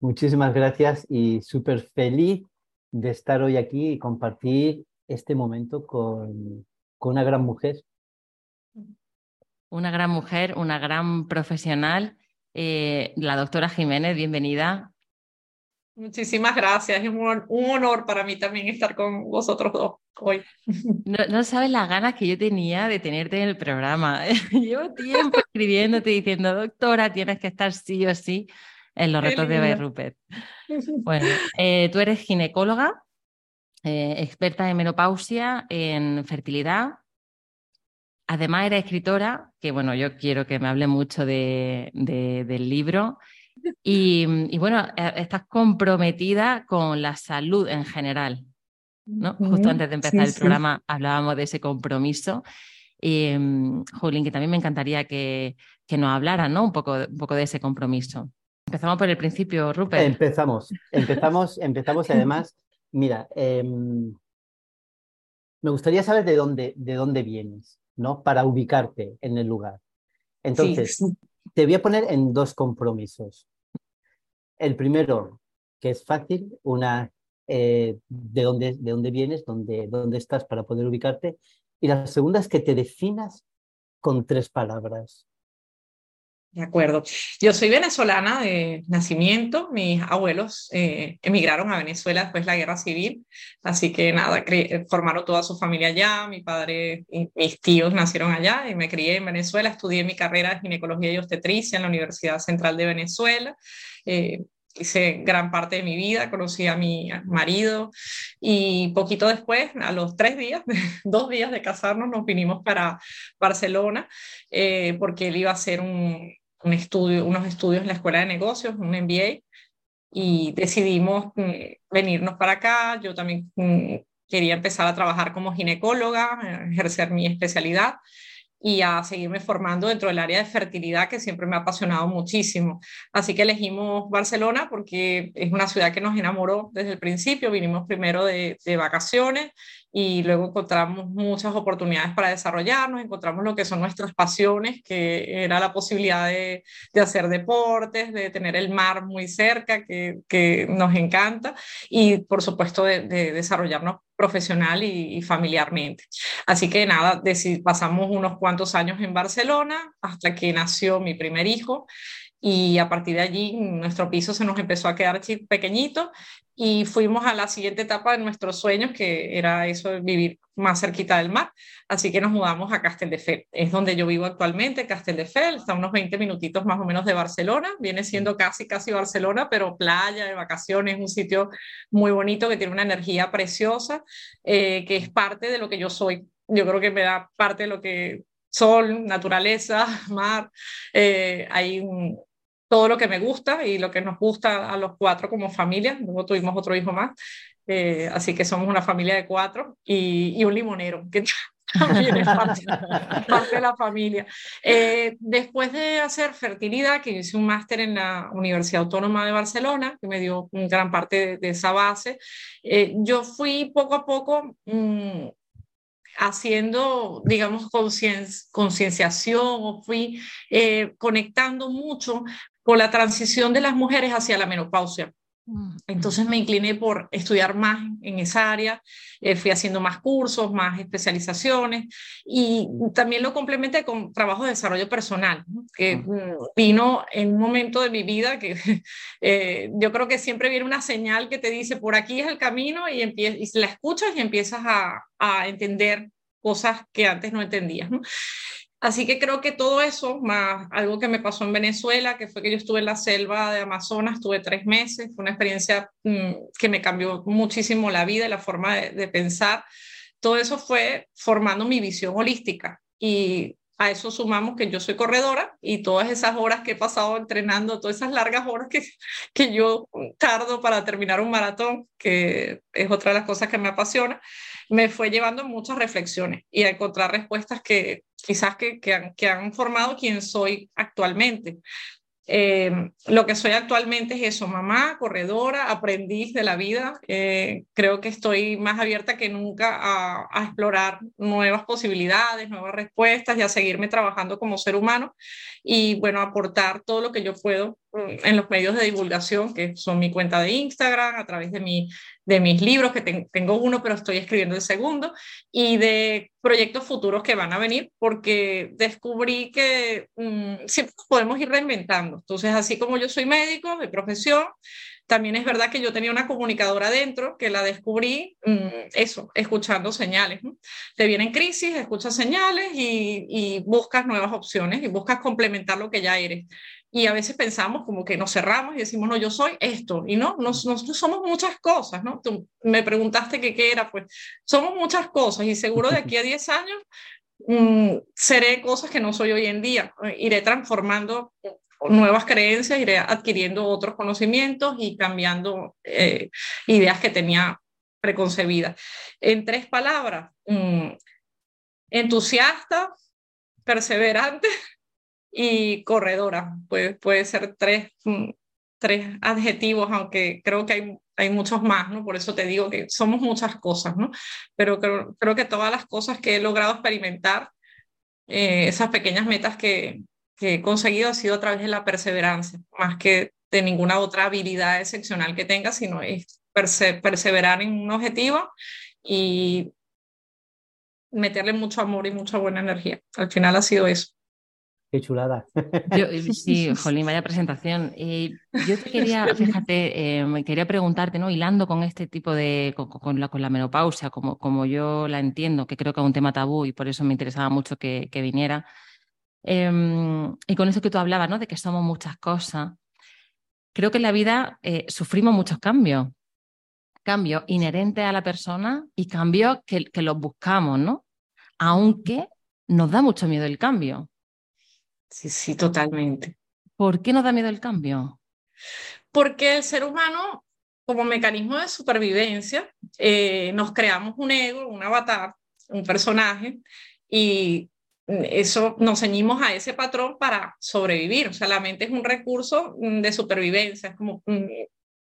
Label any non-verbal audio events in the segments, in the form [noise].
Muchísimas gracias y súper feliz de estar hoy aquí y compartir este momento con, con una gran mujer. Una gran mujer, una gran profesional. Eh, la doctora Jiménez, bienvenida. Muchísimas gracias. Es un, honor para mí también estar con vosotros dos hoy. No, no, sabes las ganas que yo tenía de tenerte en el programa. [laughs] Llevo tiempo escribiéndote diciendo, doctora, tienes que estar sí o sí en los retos de Bay Rupert. [laughs] Bueno, eh, tú eres ginecóloga, eh, experta en menopausia, en fertilidad. Además, eres escritora, que bueno, yo quiero que me hable mucho de, del libro. Y, bueno, eh, estás comprometida con la salud en general. ¿no? Justo antes de empezar el programa hablábamos de ese compromiso. Y, mm, Jolín, que también me encantaría que, que nos hablara ¿no? un, poco, un poco de ese compromiso. Empezamos por el principio, Rupert. Empezamos, empezamos, [laughs] empezamos además, mira, em, me gustaría saber de dónde, de dónde vienes, ¿no? Para ubicarte en el lugar. Entonces, te voy a poner en dos compromisos. El primero, que es fácil, una, eh, de, dónde, de dónde vienes, dónde, dónde estás para poder ubicarte. Y la segunda es que te definas con tres palabras. De acuerdo. Yo soy venezolana de nacimiento. Mis abuelos eh, emigraron a Venezuela después de la guerra civil. Así que nada, formaron toda su familia allá. Mi padre y mis tíos nacieron allá y me crié en Venezuela. Estudié mi carrera de ginecología y obstetricia en la Universidad Central de Venezuela. Eh, hice gran parte de mi vida, conocí a mi marido y poquito después, a los tres días, [laughs] dos días de casarnos, nos vinimos para Barcelona eh, porque él iba a hacer un, un estudio, unos estudios en la Escuela de Negocios, un MBA, y decidimos mm, venirnos para acá. Yo también mm, quería empezar a trabajar como ginecóloga, ejercer mi especialidad y a seguirme formando dentro del área de fertilidad que siempre me ha apasionado muchísimo. Así que elegimos Barcelona porque es una ciudad que nos enamoró desde el principio. Vinimos primero de, de vacaciones y luego encontramos muchas oportunidades para desarrollarnos, encontramos lo que son nuestras pasiones, que era la posibilidad de, de hacer deportes, de tener el mar muy cerca, que, que nos encanta, y por supuesto de, de desarrollarnos profesional y, y, familiarmente. Así que nada, pasamos unos cuantos años en Barcelona hasta que nació mi primer hijo y a partir de allí nuestro piso se nos empezó a quedar pequeñito y fuimos a la siguiente etapa de nuestros sueños, que era eso de vivir más cerquita del mar. Así que nos mudamos a Castelldefels. Es donde yo vivo actualmente, Castelldefels, está a unos 20 minutitos más o menos de Barcelona. Viene siendo casi, casi Barcelona, pero playa, de vacaciones, un sitio muy bonito que tiene una energía preciosa, eh, que es parte de lo que yo soy. Yo creo que me da parte de lo que sol, naturaleza, [laughs] mar. Eh, hay todo lo que me gusta y lo que nos gusta a los cuatro como familia. Luego tuvimos otro hijo más, eh, así que somos una familia de cuatro y, un limonero, que [laughs] también es [laughs] parte, de la familia. Eh, después de hacer fertilidad, que hice un máster en la Universidad Autónoma de Barcelona, que me dio gran parte de, esa base, yo fui poco a poco... Mmm, haciendo, digamos, concienciación o fui eh, conectando mucho con la transición de las mujeres hacia la menopausia. Mm. Entonces me incliné por estudiar más en esa área, eh, fui haciendo más cursos, más especializaciones y también lo complementé con trabajo de desarrollo personal, que mm, vino en un momento de mi vida que [laughs] eh, yo creo que siempre viene una señal que te dice por aquí es el camino y, y la escuchas y empiezas a, a entender cosas que antes no entendías. ¿no? Así que creo que todo eso, más algo que me pasó en Venezuela, que fue que yo estuve en la selva de Amazonas, estuve tres meses, fue una experiencia mm, que me cambió muchísimo la vida y la forma de, de, pensar. Todo eso fue formando mi visión holística y a eso sumamos que yo soy corredora y todas esas horas que he pasado entrenando, todas esas largas horas que, que yo tardo para terminar un maratón, que es otra de las cosas que me apasiona, me fue llevando muchas reflexiones y a encontrar respuestas que quizás que, que, han, que han formado quien soy actualmente. Eh, lo que soy actualmente es eso, mamá, corredora, aprendiz de la vida. Eh, creo que estoy más abierta que nunca a, explorar nuevas posibilidades, nuevas respuestas y a seguirme trabajando como ser humano y bueno, aportar todo lo que yo puedo en los medios de divulgación, que son mi cuenta de Instagram, a través de mi de mis libros, que tengo uno, pero estoy escribiendo el segundo, y de proyectos futuros que van a venir, porque descubrí que um, siempre podemos ir reinventando. Entonces, así como yo soy médico de profesión, también es verdad que yo tenía una comunicadora dentro que la descubrí, um, eso, escuchando señales. ¿no? Te vienen crisis, escuchas señales y, y buscas nuevas opciones y buscas complementar lo que ya eres y a veces pensamos como que nos cerramos y decimos, no, yo soy esto, y no, nosotros somos muchas cosas, ¿no? Tú me preguntaste qué, qué era, pues somos muchas cosas y seguro de aquí a 10 años mmm, seré cosas que no soy hoy en día, iré transformando nuevas creencias, iré adquiriendo otros conocimientos y cambiando eh, ideas que tenía preconcebidas. En tres palabras, mmm, entusiasta, perseverante y corredora. Puede, puede ser tres, mm, tres adjetivos, aunque creo que hay, hay muchos más, ¿no? Por eso te digo que somos muchas cosas, ¿no? Pero creo, creo que todas las cosas que he logrado experimentar, eh, esas pequeñas metas que, que he conseguido ha sido a través de la perseverancia, más que de ninguna otra habilidad excepcional que tenga, sino es perse perseverar en un objetivo y meterle mucho amor y mucha buena energía. Al final ha sido eso. Qué chulada. Yo, [laughs] eh, sí, Jolín, vaya presentación. Eh, yo te quería, [laughs] fíjate, eh, quería preguntarte, ¿no? Hilando con este tipo de, con, con, la, con la, menopausia, como, como yo la entiendo, que creo que es un tema tabú y por eso me interesaba mucho que, que viniera. Em, y con eso que tú hablabas, ¿no? De que somos muchas cosas. Creo que en la vida sufrimos muchos cambios. Cambios inherentes a la persona y cambios que, que los buscamos, ¿no? Aunque nos da mucho miedo el cambio. Sí, sí, totalmente. ¿Por qué nos da miedo el cambio? Porque el ser humano, como mecanismo de supervivencia, eh, nos creamos un ego, un avatar, un personaje, y eso nos ceñimos a ese patrón para sobrevivir. O sea, la mente es un recurso de supervivencia, es como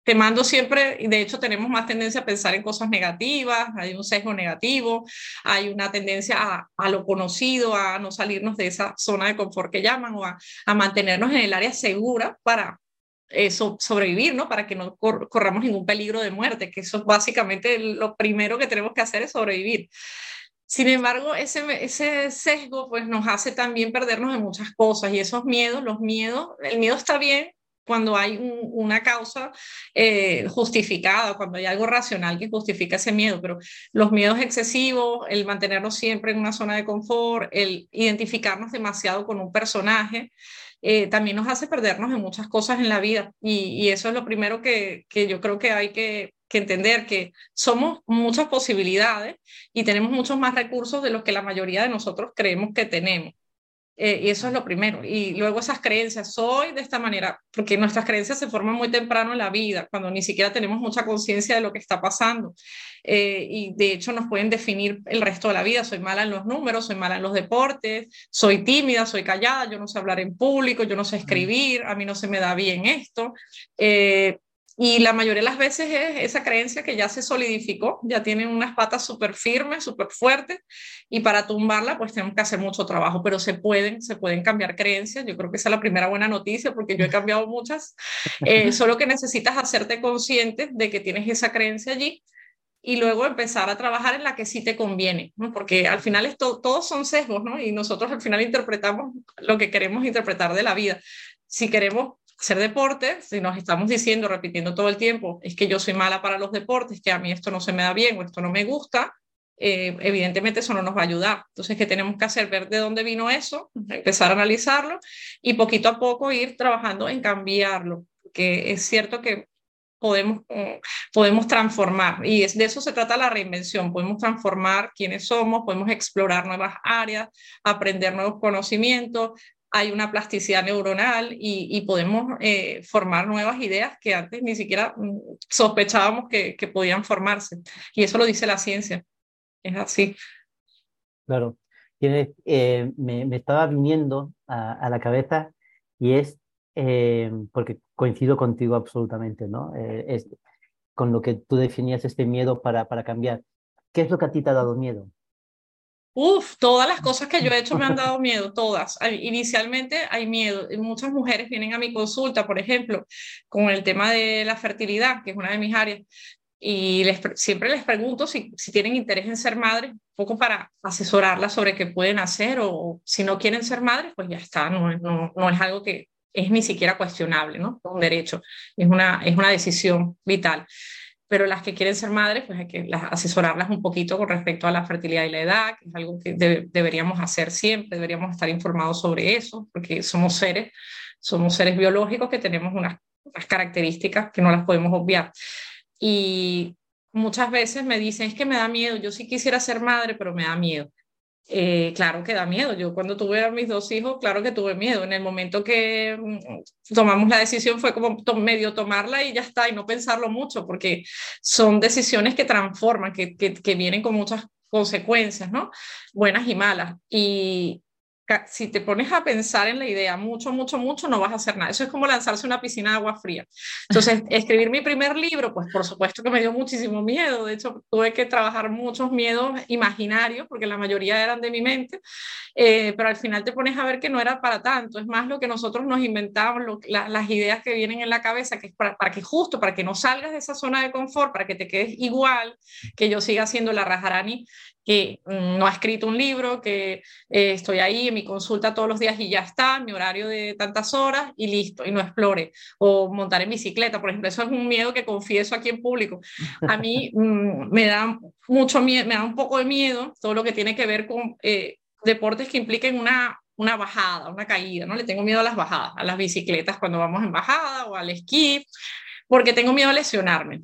te mando siempre, y de hecho tenemos más tendencia a pensar en cosas negativas, hay un sesgo negativo, hay una tendencia a, a lo conocido, a no salirnos de esa zona de confort que llaman o a, a mantenernos en el área segura para eso, sobrevivir, ¿no? Para que no cor corramos ningún peligro de muerte, que eso es básicamente lo primero que tenemos que hacer es sobrevivir. Sin embargo, ese, ese sesgo pues nos hace también perdernos en muchas cosas y esos miedos, los miedos, el miedo está bien cuando hay un, una causa eh, justificada, cuando hay algo racional que justifica ese miedo, pero los miedos excesivos, el mantenernos siempre en una zona de confort, el identificarnos demasiado con un personaje, eh, también nos hace perdernos en muchas cosas en la vida. Y, eso es lo primero que, que yo creo que hay que, que entender, que somos muchas posibilidades y tenemos muchos más recursos de los que la mayoría de nosotros creemos que tenemos. Eh, y eso es lo primero. Y luego esas creencias, soy de esta manera, porque nuestras creencias se forman muy temprano en la vida, cuando ni siquiera tenemos mucha conciencia de lo que está pasando. Eh, y de hecho nos pueden definir el resto de la vida. Soy mala en los números, soy mala en los deportes, soy tímida, soy callada, yo no sé hablar en público, yo no sé escribir, a mí no se me da bien esto. Eh, y la mayoría de las veces es esa creencia que ya se solidificó, ya tienen unas patas súper firmes, súper fuertes, y para tumbarla pues tenemos que hacer mucho trabajo, pero se pueden, se pueden cambiar creencias. Yo creo que esa es la primera buena noticia porque yo he cambiado muchas. Eh, [laughs] solo que necesitas hacerte consciente de que tienes esa creencia allí y luego empezar a trabajar en la que sí te conviene, ¿no? porque al final esto, todos son sesgos, ¿no? Y nosotros al final interpretamos lo que queremos interpretar de la vida. Si queremos hacer deporte, si nos estamos diciendo, repitiendo todo el tiempo, es que yo soy mala para los deportes, que a mí esto no se me da bien o esto no me gusta, eh, evidentemente eso no nos va a ayudar. Entonces, ¿qué tenemos que hacer? Ver de dónde vino eso, empezar a analizarlo y poquito a poco ir trabajando en cambiarlo. Que es cierto que podemos, mm, podemos transformar. Y es, de eso se trata la reinvención. Podemos transformar quiénes somos, podemos explorar nuevas áreas, aprender nuevos conocimientos. Hay una plasticidad neuronal y, podemos eh, formar nuevas ideas que antes ni siquiera mm, sospechábamos que, podían formarse. Y eso lo dice la ciencia. Es así. Claro. Eh, me, me, estaba viniendo a, la cabeza y es eh, porque coincido contigo absolutamente, ¿no? Es, con lo que tú definías este miedo para, para cambiar. ¿Qué es lo que a ti te ha dado miedo? Uf, todas las cosas que yo he hecho me han [laughs] dado miedo, todas. Inicialmente hay miedo. Muchas mujeres vienen a mi consulta, por ejemplo, con el tema de la fertilidad, que es una de mis áreas, y les, siempre les pregunto si, si, tienen interés en ser madres, un poco para asesorarlas sobre qué pueden hacer o si no quieren ser madres, pues ya está, no, no, no es algo que, es ni siquiera cuestionable, ¿no? Un derecho, es una, es una decisión vital. Pero las que quieren ser madres, pues hay que las, asesorarlas un poquito con respecto a la fertilidad y la edad, que es algo que deberíamos hacer siempre, deberíamos estar informados sobre eso, porque somos seres, somos seres biológicos que tenemos unas, unas características que no las podemos obviar. Y muchas veces me dicen, es que me da miedo, yo sí quisiera ser madre, pero me da miedo. Eh, claro que da miedo. Yo cuando tuve a mis dos hijos, claro que tuve miedo. En el momento que mm, tomamos la decisión fue como medio tomarla y ya está, y no pensarlo mucho, porque son decisiones que transforman, que, que, que vienen con muchas consecuencias, ¿no? Buenas y malas. Y, si te pones a pensar en la idea mucho, mucho, mucho, no vas a hacer nada. Eso es como lanzarse una piscina de agua fría. Entonces, [laughs] escribir mi primer libro, pues por supuesto que me dio muchísimo miedo. De hecho, tuve que trabajar muchos miedos imaginarios, porque la mayoría eran de mi mente, eh, pero al final te pones a ver que no era para tanto. Es más lo que nosotros nos inventamos, las ideas que vienen en la cabeza, que es para, para, que justo, para que no salgas de esa zona de confort, para que te quedes igual, que yo siga siendo la Rajarani que mm, no ha escrito un libro, que eh, estoy ahí en mi consulta todos los días y ya está, mi horario de tantas horas y listo, y no explore. O montar en bicicleta, por ejemplo, eso es un miedo que confieso aquí en público. A mí [laughs] mm, me da mucho miedo, me da un poco de miedo todo lo que tiene que ver con eh, deportes que impliquen una, una bajada, una caída, ¿no? Le tengo miedo a las bajadas, a las bicicletas cuando vamos en bajada o al esquí porque tengo miedo a lesionarme.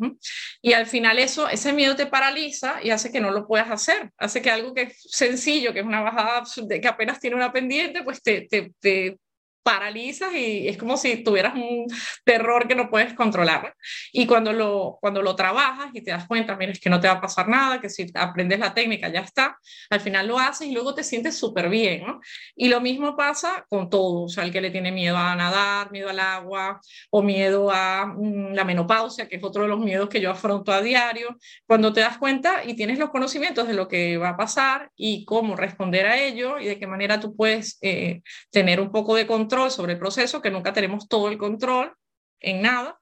Y al final eso, ese miedo te paraliza y hace que no lo puedas hacer, hace que algo que es sencillo, que es una bajada que apenas tiene una pendiente, pues te, te, paralizas y es como si tuvieras un terror que no puedes controlar. Y cuando lo, cuando lo trabajas y te das cuenta, mira, es que no te va a pasar nada, que si aprendes la técnica ya está, al final lo haces y luego te sientes súper bien, ¿no? Y lo mismo pasa con todo, o sea, el que le tiene miedo a nadar, miedo al agua o miedo a mm, la menopausia, que es otro de los miedos que yo afronto a diario, cuando te das cuenta y tienes los conocimientos de lo que va a pasar y cómo responder a ello y de qué manera tú puedes eh, tener un poco de control sobre el proceso, que nunca tenemos todo el control en nada,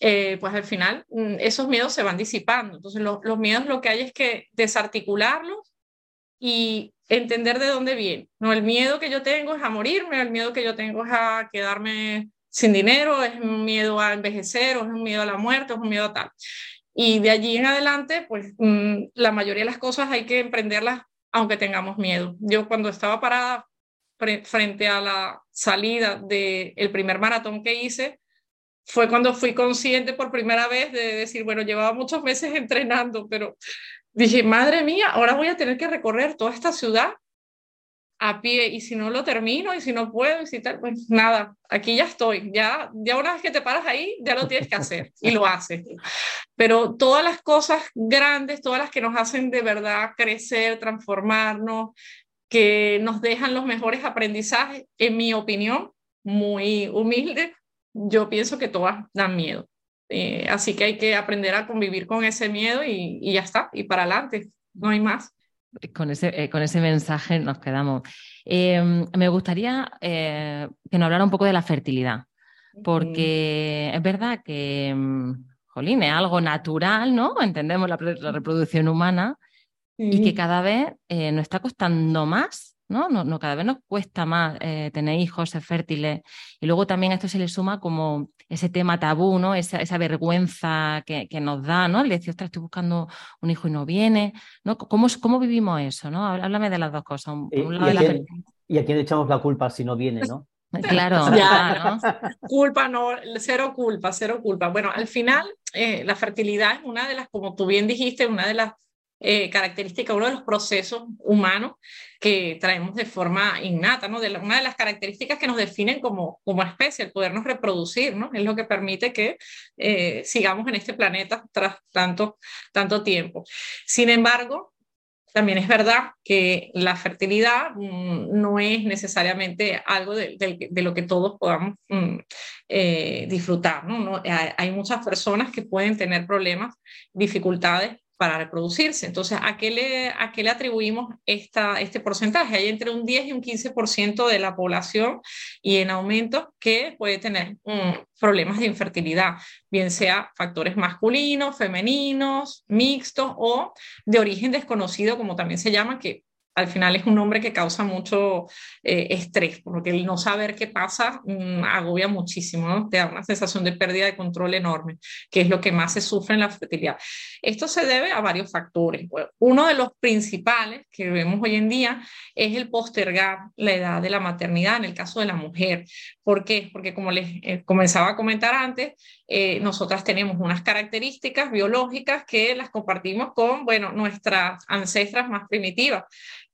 eh, pues al final mm, esos miedos se van disipando. Entonces los miedos lo que hay es que desarticularlos y entender de dónde viene. No, el miedo que yo tengo es a morirme, el miedo que yo tengo es a quedarme sin dinero, es un miedo a envejecer, o es un miedo a la muerte, o es un miedo a tal. Y de allí en adelante, pues mm, la mayoría de las cosas hay que emprenderlas aunque tengamos miedo. Yo cuando estaba parada frente a la salida del el primer maratón que hice, fue cuando fui consciente por primera vez de decir, bueno, llevaba muchos meses [laughs] entrenando, pero dije, madre mía, ahora voy a tener que recorrer toda esta ciudad a pie y si no lo termino y si no puedo y si tal, pues nada, aquí ya estoy, ya, ya una vez que te paras ahí, ya lo tienes que hacer y lo haces. Pero todas las cosas grandes, todas las que nos hacen de verdad crecer, transformarnos, que nos dejan los mejores aprendizajes, en mi opinión, muy humilde, yo pienso que todas dan miedo. Eh, así que hay que aprender a convivir con ese miedo y, ya está, y para adelante, no hay más. Con ese, eh, con ese mensaje nos quedamos. Em, me gustaría eh, que nos hablara un poco de la fertilidad, porque es verdad que, mm, jolín, es algo natural, ¿no? Entendemos la reproducción humana, y que cada vez eh, nos está costando más, ¿no? No, no cada vez nos cuesta más eh, tener hijos, ser fértiles. Y luego también a esto se le suma como ese tema tabú, ¿no? Esa, esa vergüenza que, que, nos da, ¿no? El decir, ostras, estoy buscando un hijo y no viene, ¿no? ¿Cómo, cómo vivimos eso, ¿no? Háblame de las dos cosas. ¿Y, a quién, le echamos la culpa si no viene, no? Claro, [laughs] ya, [laughs] Culpa, no, cero culpa, cero culpa. Bueno, al final, eh, la fertilidad es una de las, como tú bien dijiste, una de las eh, características, uno de los procesos humanos que traemos de forma innata, ¿no? De una de las características que nos definen como, como especie, el podernos reproducir, ¿no? Es lo que permite que eh, sigamos en este planeta tras tanto, tanto tiempo. Sin embargo, también es verdad que la fertilidad mm, no es necesariamente algo de, lo que todos podamos mm, eh, disfrutar. ¿no? hay, muchas personas que pueden tener problemas, dificultades para reproducirse. Entonces, ¿a qué le, a qué le atribuimos esta, este porcentaje? Hay entre un 10 y un 15% de la población y en aumento que puede tener mm, problemas de infertilidad, bien sea factores masculinos, femeninos, mixtos o de origen desconocido, como también se llama, que al final es un hombre que causa mucho eh, estrés, porque el no saber qué pasa mm, agobia muchísimo, ¿no? te da una sensación de pérdida de control enorme, que es lo que más se sufre en la fertilidad. Esto se debe a varios factores. uno de los principales que vemos hoy en día es el postergar la edad de la maternidad en el caso de la mujer. ¿Por qué? Porque como les eh, comenzaba a comentar antes, eh, nosotras tenemos unas características biológicas que las compartimos con, bueno, nuestras ancestras más primitivas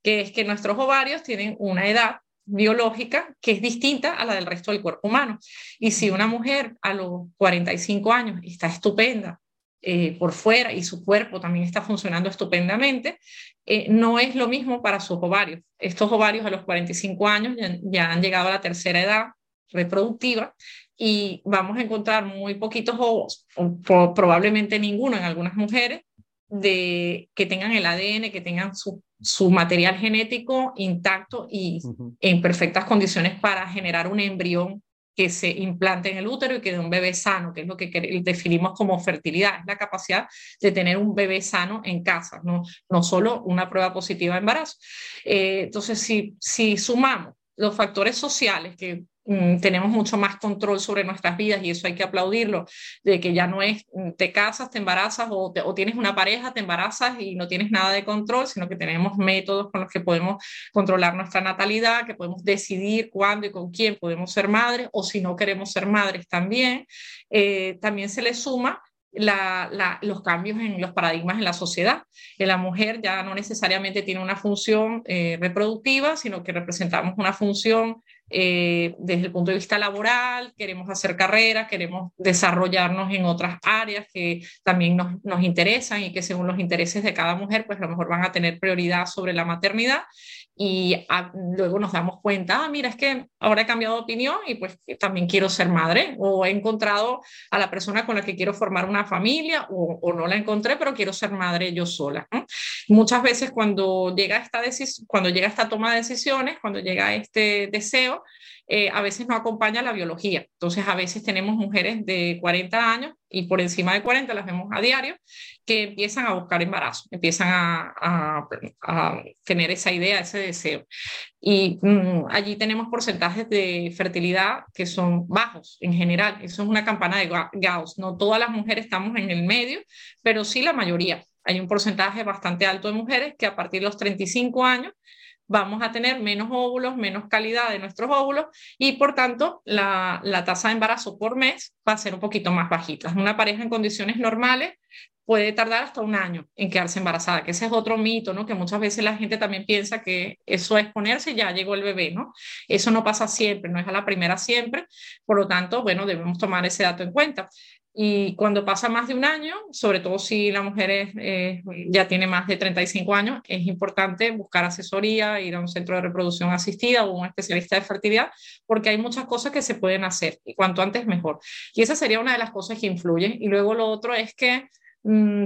que es que nuestros ovarios tienen una edad biológica que es distinta a la del resto del cuerpo humano. Y si una mujer a los 45 años está estupenda eh, por fuera y su cuerpo también está funcionando estupendamente, eh, no es lo mismo para sus ovarios. Estos ovarios a los 45 años ya, han llegado a la tercera edad reproductiva y vamos a encontrar muy poquitos ovos, o probablemente ninguno en algunas mujeres, de que tengan el ADN, que tengan su su material genético intacto y en perfectas condiciones para generar un embrión que se implante en el útero y que dé un bebé sano, que es lo que definimos como fertilidad, es la capacidad de tener un bebé sano en casa, no, no solo una prueba positiva de embarazo. Eh, entonces, si, si sumamos los factores sociales que Mm, tenemos mucho más control sobre nuestras vidas y eso hay que aplaudirlo, de que ya no es mm, te casas, te embarazas o, o, tienes una pareja, te embarazas y no tienes nada de control, sino que tenemos métodos con los que podemos controlar nuestra natalidad, que podemos decidir cuándo y con quién podemos ser madres o si no queremos ser madres también. Eh, también se le suma la, los cambios en los paradigmas en la sociedad. Que la mujer ya no necesariamente tiene una función eh, reproductiva, sino que representamos una función eh, desde el punto de vista laboral, queremos hacer carreras, queremos desarrollarnos en otras áreas que también nos, nos, interesan y que según los intereses de cada mujer, pues a lo mejor van a tener prioridad sobre la maternidad y luego nos damos cuenta, ah, mira, es que ahora he cambiado de opinión y pues también quiero ser madre o he encontrado a la persona con la que quiero formar una familia o, o no la encontré, pero quiero ser madre yo sola. Muchas veces cuando llega, esta cuando llega esta toma de decisiones, cuando llega este deseo, eh, a veces no acompaña la biología. Entonces, a veces tenemos mujeres de 40 años y por encima de 40 las vemos a diario que empiezan a buscar embarazo, empiezan a, tener esa idea, ese deseo. Y mm, allí tenemos porcentajes de fertilidad que son bajos en general. Eso es una campana de Gauss. No todas las mujeres estamos en el medio, pero sí la mayoría. Hay un porcentaje bastante alto de mujeres que a partir de los 35 años vamos a tener menos óvulos, menos calidad de nuestros óvulos y por tanto la, tasa de embarazo por mes va a ser un poquito más bajita. Una pareja en condiciones normales puede tardar hasta un año en quedarse embarazada, que ese es otro mito, ¿no? Que muchas veces la gente también piensa que eso es ponerse y ya llegó el bebé, ¿no? Eso no pasa siempre, no es a la primera siempre, por lo tanto, bueno, debemos tomar ese dato en cuenta. Y cuando pasa más de un año, sobre todo si la mujer eh, ya tiene más de 35 años, es importante buscar asesoría, ir a un centro de reproducción asistida o un especialista de fertilidad, porque hay muchas cosas que se pueden hacer y cuanto antes mejor. Y esa sería una de las cosas que influyen. Y luego lo otro es que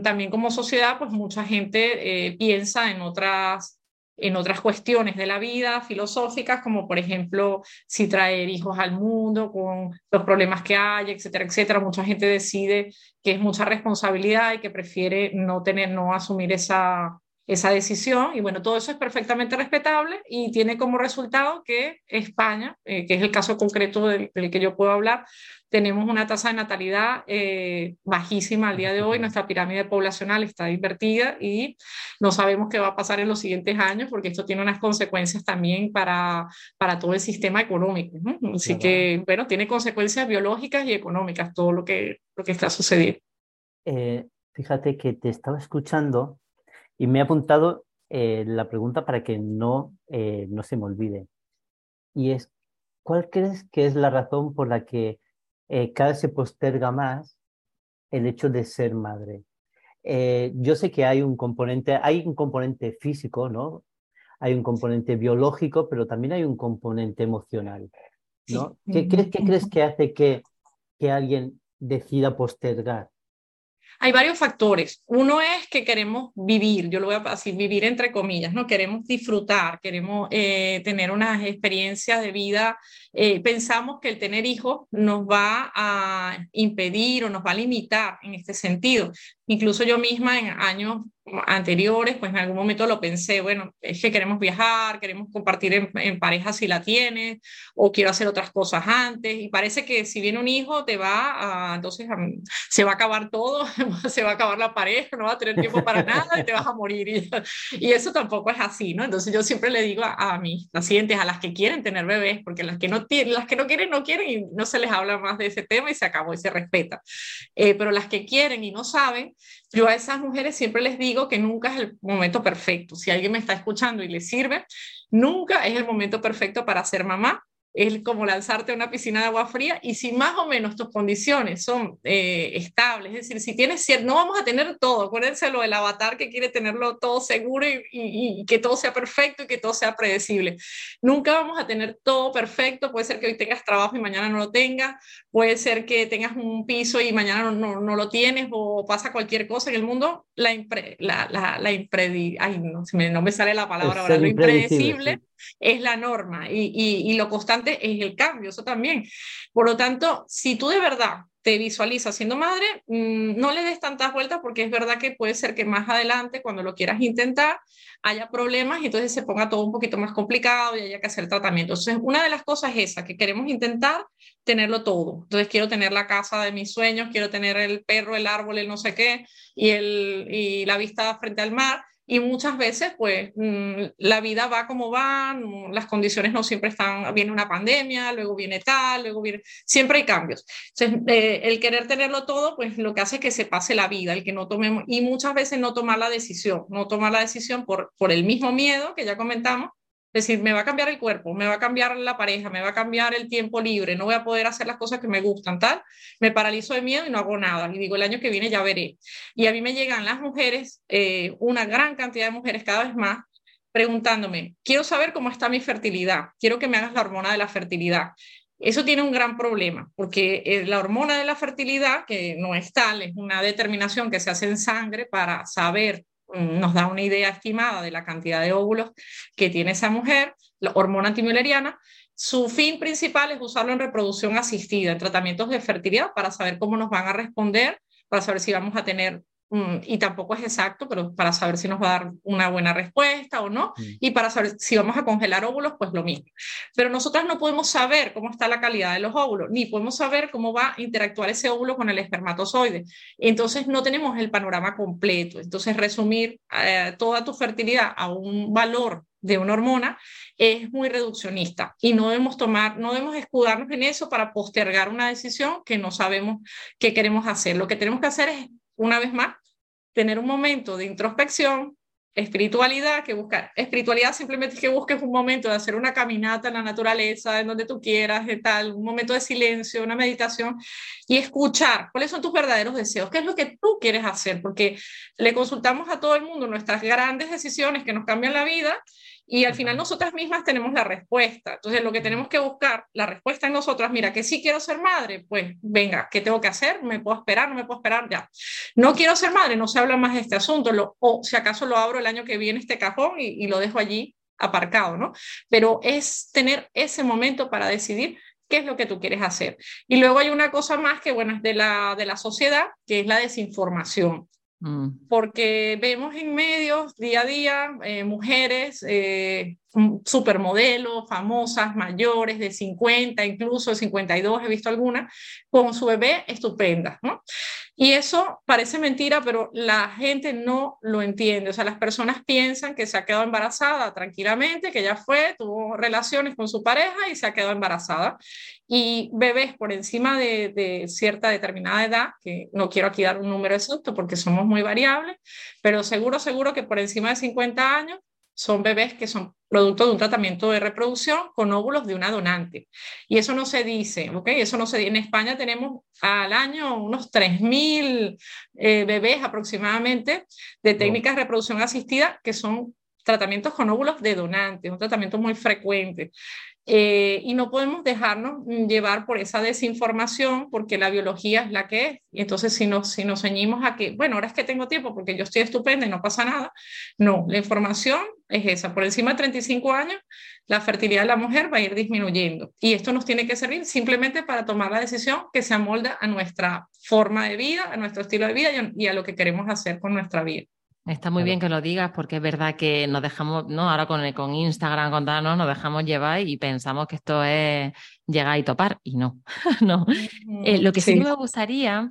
también como sociedad, pues mucha gente eh, piensa en otras en otras cuestiones de la vida filosóficas, como por ejemplo si traer hijos al mundo con los problemas que hay, etcétera, etcétera. Mucha gente decide que es mucha responsabilidad y que prefiere no tener, no asumir esa, esa decisión y bueno, todo eso es perfectamente respetable y tiene como resultado que España, eh, que es el caso concreto del, que yo puedo hablar, tenemos una tasa de natalidad eh, bajísima al día de hoy, nuestra pirámide poblacional está invertida y no sabemos qué va a pasar en los siguientes años porque esto tiene unas consecuencias también para, para todo el sistema económico. Así que, bueno, tiene consecuencias biológicas y económicas todo lo que, lo que está sucediendo. Eh, fíjate que te estaba escuchando y me he apuntado eh, la pregunta para que no, eh, no se me olvide. Y es, ¿cuál crees que es la razón por la que eh, cada vez se posterga más el hecho de ser madre? yo sé que hay un componente, hay un componente físico, ¿no? Hay un componente biológico, pero también hay un componente emocional, ¿no? ¿Qué, crees, ¿Qué crees que hace que, que alguien decida postergar hay varios factores. Uno es que queremos vivir, yo lo voy a decir, vivir entre comillas, ¿no? Queremos disfrutar, queremos eh, tener unas experiencias de vida. Eh, pensamos que el tener hijos nos va a impedir o nos va a limitar en este sentido. Incluso yo misma en años anteriores, pues en algún momento lo pensé, bueno, es que queremos viajar, queremos compartir en, pareja si la tienes, o quiero hacer otras cosas antes, y parece que si viene un hijo te va a, entonces se va a acabar todo, [laughs] se va a acabar la pareja, no va a tener tiempo para nada y te vas a morir. Y, eso tampoco es así, ¿no? Entonces yo siempre le digo a, mis pacientes, a las que quieren tener bebés, porque las que no, las que no quieren, no quieren y no se les habla más de ese tema y se acabó y se respeta. Eh, pero las que quieren y no saben, yo a esas mujeres siempre les digo que nunca es el momento perfecto. Si alguien me está escuchando y le sirve, nunca es el momento perfecto para ser mamá es como lanzarte a una piscina de agua fría y si más o menos tus condiciones son eh, estables, es decir, si tienes cierto, no vamos a tener todo, acuérdense lo del avatar que quiere tenerlo todo seguro y, y, que todo sea perfecto y que todo sea predecible. Nunca vamos a tener todo perfecto, puede ser que hoy tengas trabajo y mañana no lo tengas, puede ser que tengas un piso y mañana no, no, no lo tienes o pasa cualquier cosa en el mundo, la, impre, la, la, la ay, no, no, me sale la palabra ahora, lo impredecible es la norma y, y, lo constante es el cambio, eso también. Por lo tanto, si tú de verdad te visualizas siendo madre, mm, no le des tantas vueltas porque es verdad que puede ser que más adelante, cuando lo quieras intentar, haya problemas y entonces se ponga todo un poquito más complicado y haya que hacer tratamiento. Entonces, una de las cosas es esa, que queremos intentar tenerlo todo. Entonces, quiero tener la casa de mis sueños, quiero tener el perro, el árbol, el no sé qué, y, el, y la vista frente al mar, y muchas veces pues mm, la vida va como va, las condiciones no siempre están, viene una pandemia, luego viene tal, luego viene, siempre hay cambios. Entonces, eh, el querer tenerlo todo pues lo que hace es que se pase la vida, el que no tomemos, y muchas veces no tomar la decisión, no tomar la decisión por, por el mismo miedo que ya comentamos, es decir, me va a cambiar el cuerpo, me va a cambiar la pareja, me va a cambiar el tiempo libre, no voy a poder hacer las cosas que me gustan, tal. Me paralizo de miedo y no hago nada. Y digo, el año que viene ya veré. Y a mí me llegan las mujeres, eh, una gran cantidad de mujeres cada vez más, preguntándome, quiero saber cómo está mi fertilidad, quiero que me hagas la hormona de la fertilidad. Eso tiene un gran problema, porque eh, la hormona de la fertilidad, que no es tal, es una determinación que se hace en sangre para saber nos da una idea estimada de la cantidad de óvulos que tiene esa mujer, la hormona antimileriana. Su fin principal es usarlo en reproducción asistida, en tratamientos de fertilidad, para saber cómo nos van a responder, para saber si vamos a tener y tampoco es exacto, pero para saber si nos va a dar una buena respuesta o no, mm. y para saber si vamos a congelar óvulos, pues lo mismo. Pero nosotras no podemos saber cómo está la calidad de los óvulos, ni podemos saber cómo va a interactuar ese óvulo con el espermatozoide. Entonces no tenemos el panorama completo. Entonces resumir eh, toda tu fertilidad a un valor de una hormona es muy reduccionista y no debemos tomar, no debemos escudarnos en eso para postergar una decisión que no sabemos qué queremos hacer. Lo que tenemos que hacer es una vez más, tener un momento de introspección, espiritualidad, que buscar. Espiritualidad simplemente es que busques un momento de hacer una caminata en la naturaleza, en donde tú quieras, de tal, un momento de silencio, una meditación y escuchar cuáles son tus verdaderos deseos, qué es lo que tú quieres hacer, porque le consultamos a todo el mundo nuestras grandes decisiones que nos cambian la vida y al final nosotras mismas tenemos la respuesta. Entonces, lo que tenemos que buscar, la respuesta en nosotras, mira, que sí quiero ser madre, pues venga, ¿qué tengo que hacer? ¿Me puedo esperar? ¿No me puedo esperar? Ya. No quiero ser madre, no se habla más de este asunto, lo, o si acaso lo abro el año que viene este cajón y, y lo dejo allí aparcado, ¿no? Pero es tener ese momento para decidir qué es lo que tú quieres hacer. Y luego hay una cosa más que, bueno, es de la, de la sociedad, que es la desinformación. Mm. Porque vemos en medios día a día eh, mujeres eh, supermodelos, famosas, mayores, de 50, incluso de 52, he visto algunas, con su bebé estupenda. Y eso parece mentira, pero la gente no lo entiende. O sea, las personas piensan que se ha quedado embarazada tranquilamente, que ya fue, tuvo relaciones con su pareja y se ha quedado embarazada. Y bebés por encima de, de cierta determinada edad, que no quiero aquí dar un número exacto porque somos muy variables, pero seguro, seguro que por encima de 50 años son bebés que son producto de un tratamiento de reproducción con óvulos de una donante. Y eso no se dice, ¿ok? Eso no se dice. En España tenemos al año unos 3.000 eh, bebés aproximadamente de técnicas de reproducción asistida que son tratamientos con óvulos de donante, un tratamiento muy frecuente. Eh, y no podemos dejarnos llevar por esa desinformación porque la biología es la que es. Y entonces si nos, si nos ceñimos a que, bueno, ahora es que tengo tiempo porque yo estoy estupenda y no pasa nada, no, la información es esa. Por encima de 35 años, la fertilidad de la mujer va a ir disminuyendo. Y esto nos tiene que servir simplemente para tomar la decisión que se amolda a nuestra forma de vida, a nuestro estilo de vida y a lo que queremos hacer con nuestra vida. Está muy bien que lo digas porque es verdad que nos dejamos, ¿no? Ahora con, con Instagram, con nos dejamos llevar y pensamos que esto es llegar y topar y no, [laughs] no. Eh, lo que sí. me gustaría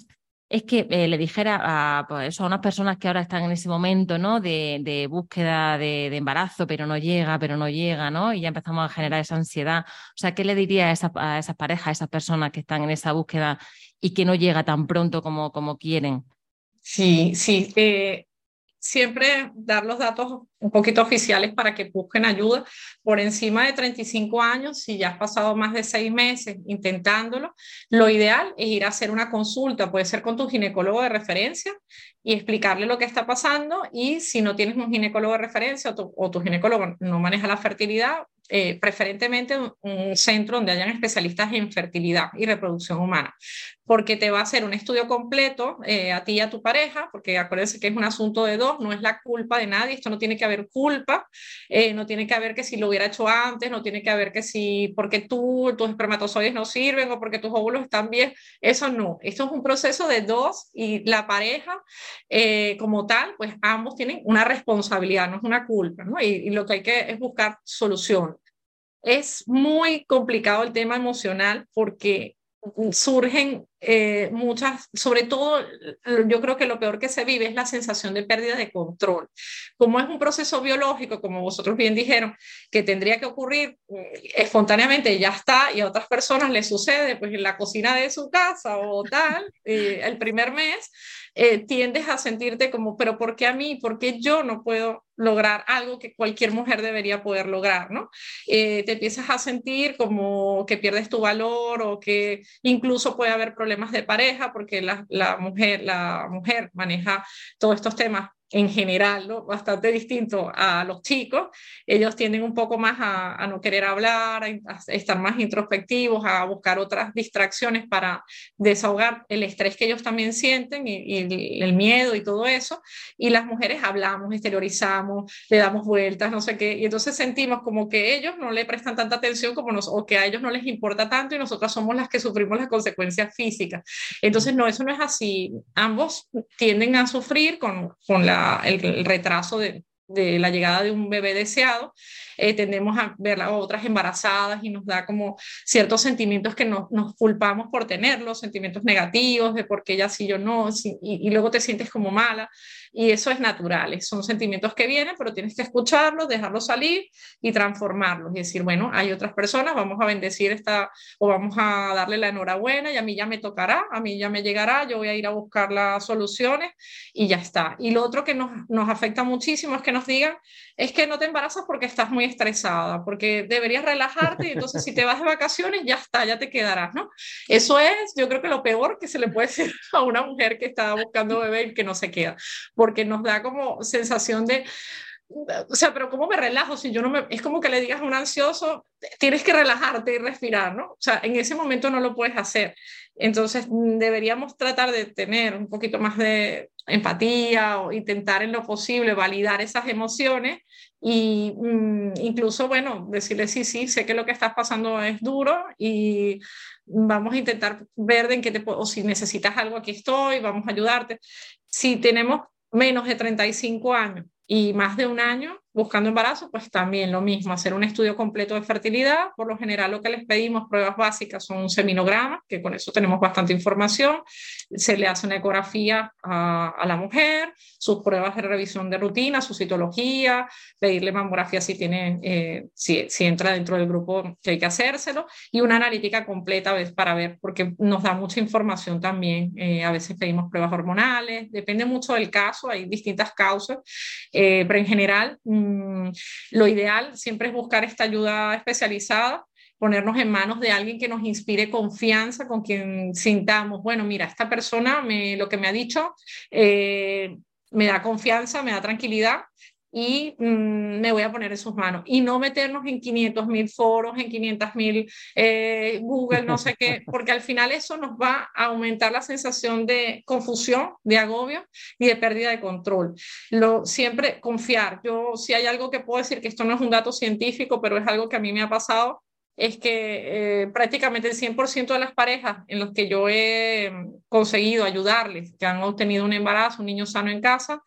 es que eh, le dijera a, pues a unas personas que ahora están en ese momento, ¿no? De, de búsqueda de, de, embarazo, pero no llega, pero no llega, ¿no? Y ya empezamos a generar esa ansiedad. O sea, ¿qué le diría a, esa, a esas parejas, a esas personas que están en esa búsqueda y que no llega tan pronto como, como quieren? Sí, sí. Eh, siempre dar los datos un poquito oficiales para que busquen ayuda. Por encima de 35 años, si ya has pasado más de seis meses intentándolo, lo ideal es ir a hacer una consulta, puede ser con tu ginecólogo de referencia y explicarle lo que está pasando y si no tienes un ginecólogo de referencia o tu, ginecólogo no maneja la fertilidad, eh, preferentemente un centro donde hayan especialistas en fertilidad y reproducción humana, porque te va a hacer un estudio completo eh, a ti y a tu pareja, porque acuérdense que es un asunto de dos, no es la culpa de nadie, esto no tiene que haber culpa, eh, no tiene que haber que si lo hubiera hecho antes, no tiene que haber que si porque tú, tus espermatozoides no sirven o porque tus óvulos están bien, eso no, esto es un proceso de dos y la pareja como tal, pues ambos tienen una responsabilidad, no es una culpa, ¿no? Y, y lo que hay que es buscar solución. Es muy complicado el tema emocional porque surgen eh, muchas, sobre todo yo creo que lo peor que se vive es la sensación de pérdida de control. Como es un proceso biológico, como vosotros bien dijeron, que tendría que ocurrir eh, espontáneamente, ya está, y a otras personas les sucede pues en la cocina de su casa o tal, eh, el primer mes, tiendes a sentirte como, pero ¿por qué a mí? ¿Por qué yo no puedo lograr algo que cualquier mujer debería poder lograr? ¿no? te empiezas a sentir como que pierdes tu valor o que incluso puede haber problemas de pareja, porque la, la, mujer, la mujer maneja todos estos temas en general, ¿no? bastante distinto a los chicos. Ellos tienden un poco más a, no querer hablar, a, estar más introspectivos, a buscar otras distracciones para desahogar el estrés que ellos también sienten y, el miedo y todo eso. Y las mujeres hablamos, exteriorizamos, le damos vueltas, no sé qué. Y entonces sentimos como que ellos no le prestan tanta atención como nos, o que a ellos no les importa tanto y nosotras somos las que sufrimos las consecuencias físicas. Entonces, no, eso no es así. Ambos tienden a sufrir con, con la el, retraso de, de la llegada de un bebé deseado, eh, tendemos a ver a otras embarazadas y nos da como ciertos sentimientos que nos, nos culpamos por tenerlos, sentimientos negativos de por qué ella sí, yo no, y, y, luego te sientes como mala. Y eso es natural, son sentimientos que vienen, pero tienes que escucharlos, dejarlos salir y transformarlos y decir, bueno, hay otras personas, vamos a bendecir esta o vamos a darle la enhorabuena y a mí ya me tocará, a mí ya me llegará, yo voy a ir a buscar las soluciones y ya está. Y lo otro que nos, nos afecta muchísimo es que nos digan, es que no te embarazas porque estás muy estresada, porque deberías relajarte y entonces si te vas de vacaciones ya está, ya te quedarás, ¿no? Eso es, yo creo que lo peor que se le puede decir [laughs] a una mujer que está buscando bebé y que no se queda porque nos da como sensación de, o sea, pero ¿cómo me relajo si yo no me... Es como que le digas a un ansioso, tienes que relajarte y respirar, ¿no? O sea, en ese momento no lo puedes hacer. Entonces, deberíamos tratar de tener un poquito más de empatía o intentar en lo posible validar esas emociones y mm, incluso, bueno, decirle, sí, sí, sé que lo que estás pasando es duro y vamos a intentar ver en qué te o si necesitas algo, aquí estoy, vamos a ayudarte. Si tenemos menos de 35 años y más de un año buscando embarazo, pues también lo mismo, hacer un estudio completo de fertilidad. Por lo general lo que les pedimos, pruebas básicas, son un seminograma, que con eso tenemos bastante información. Se le hace una ecografía a, la mujer, sus pruebas de revisión de rutina, su citología, pedirle mamografía si, tiene, eh, si, si, entra dentro del grupo que hay que hacérselo, y una analítica completa para ver, porque nos da mucha información también. Eh, a veces pedimos pruebas hormonales, depende mucho del caso, hay distintas causas, eh, pero en general Mm, lo ideal siempre es buscar esta ayuda especializada ponernos en manos de alguien que nos inspire confianza, con quien sintamos, bueno, mira, esta persona me, lo que me ha dicho eh, me da confianza, me da tranquilidad y mm, me voy a poner en sus manos. Y no meternos en 500 mil foros, en 500 mil eh, Google, no sé qué, [laughs] porque al final eso nos va a aumentar la sensación de confusión, de agobio y de pérdida de control. Lo, siempre confiar. Yo, si hay algo que puedo decir, que esto no es un dato científico, pero es algo que a mí me ha pasado, es que eh, prácticamente el 100% de las parejas en las que yo he conseguido ayudarles, que han obtenido un embarazo, un niño sano en casa,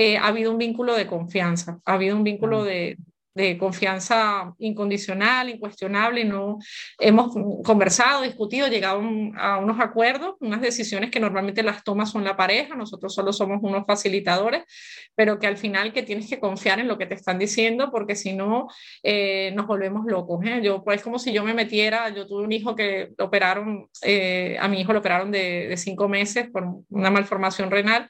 eh, ha habido un vínculo de confianza, ha habido un vínculo de, de confianza incondicional, incuestionable, no hemos conversado, discutido, llegado a unos acuerdos, unas decisiones que normalmente las tomas son la pareja, nosotros solo somos unos facilitadores, pero que al final que tienes que confiar en lo que te están diciendo, porque si no eh, nos volvemos locos. ¿eh? Yo, pues como si yo me metiera, yo tuve un hijo que operaron, a mi hijo lo operaron de, de cinco meses por una malformación renal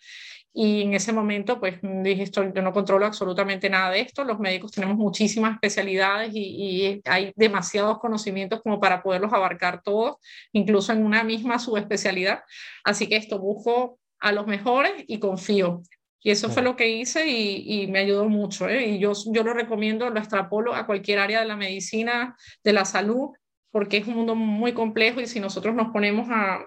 y en ese momento, pues dije, esto, yo no controlo absolutamente nada de esto. Los médicos tenemos muchísimas especialidades y, hay demasiados conocimientos como para poderlos abarcar todos, incluso en una misma subespecialidad. Así que esto busco a los mejores y confío. Y eso fue lo que hice y, me ayudó mucho. ¿eh? Y yo, yo lo recomiendo, lo extrapolo a cualquier área de la medicina, de la salud, porque es un mundo muy complejo y si nosotros nos ponemos a,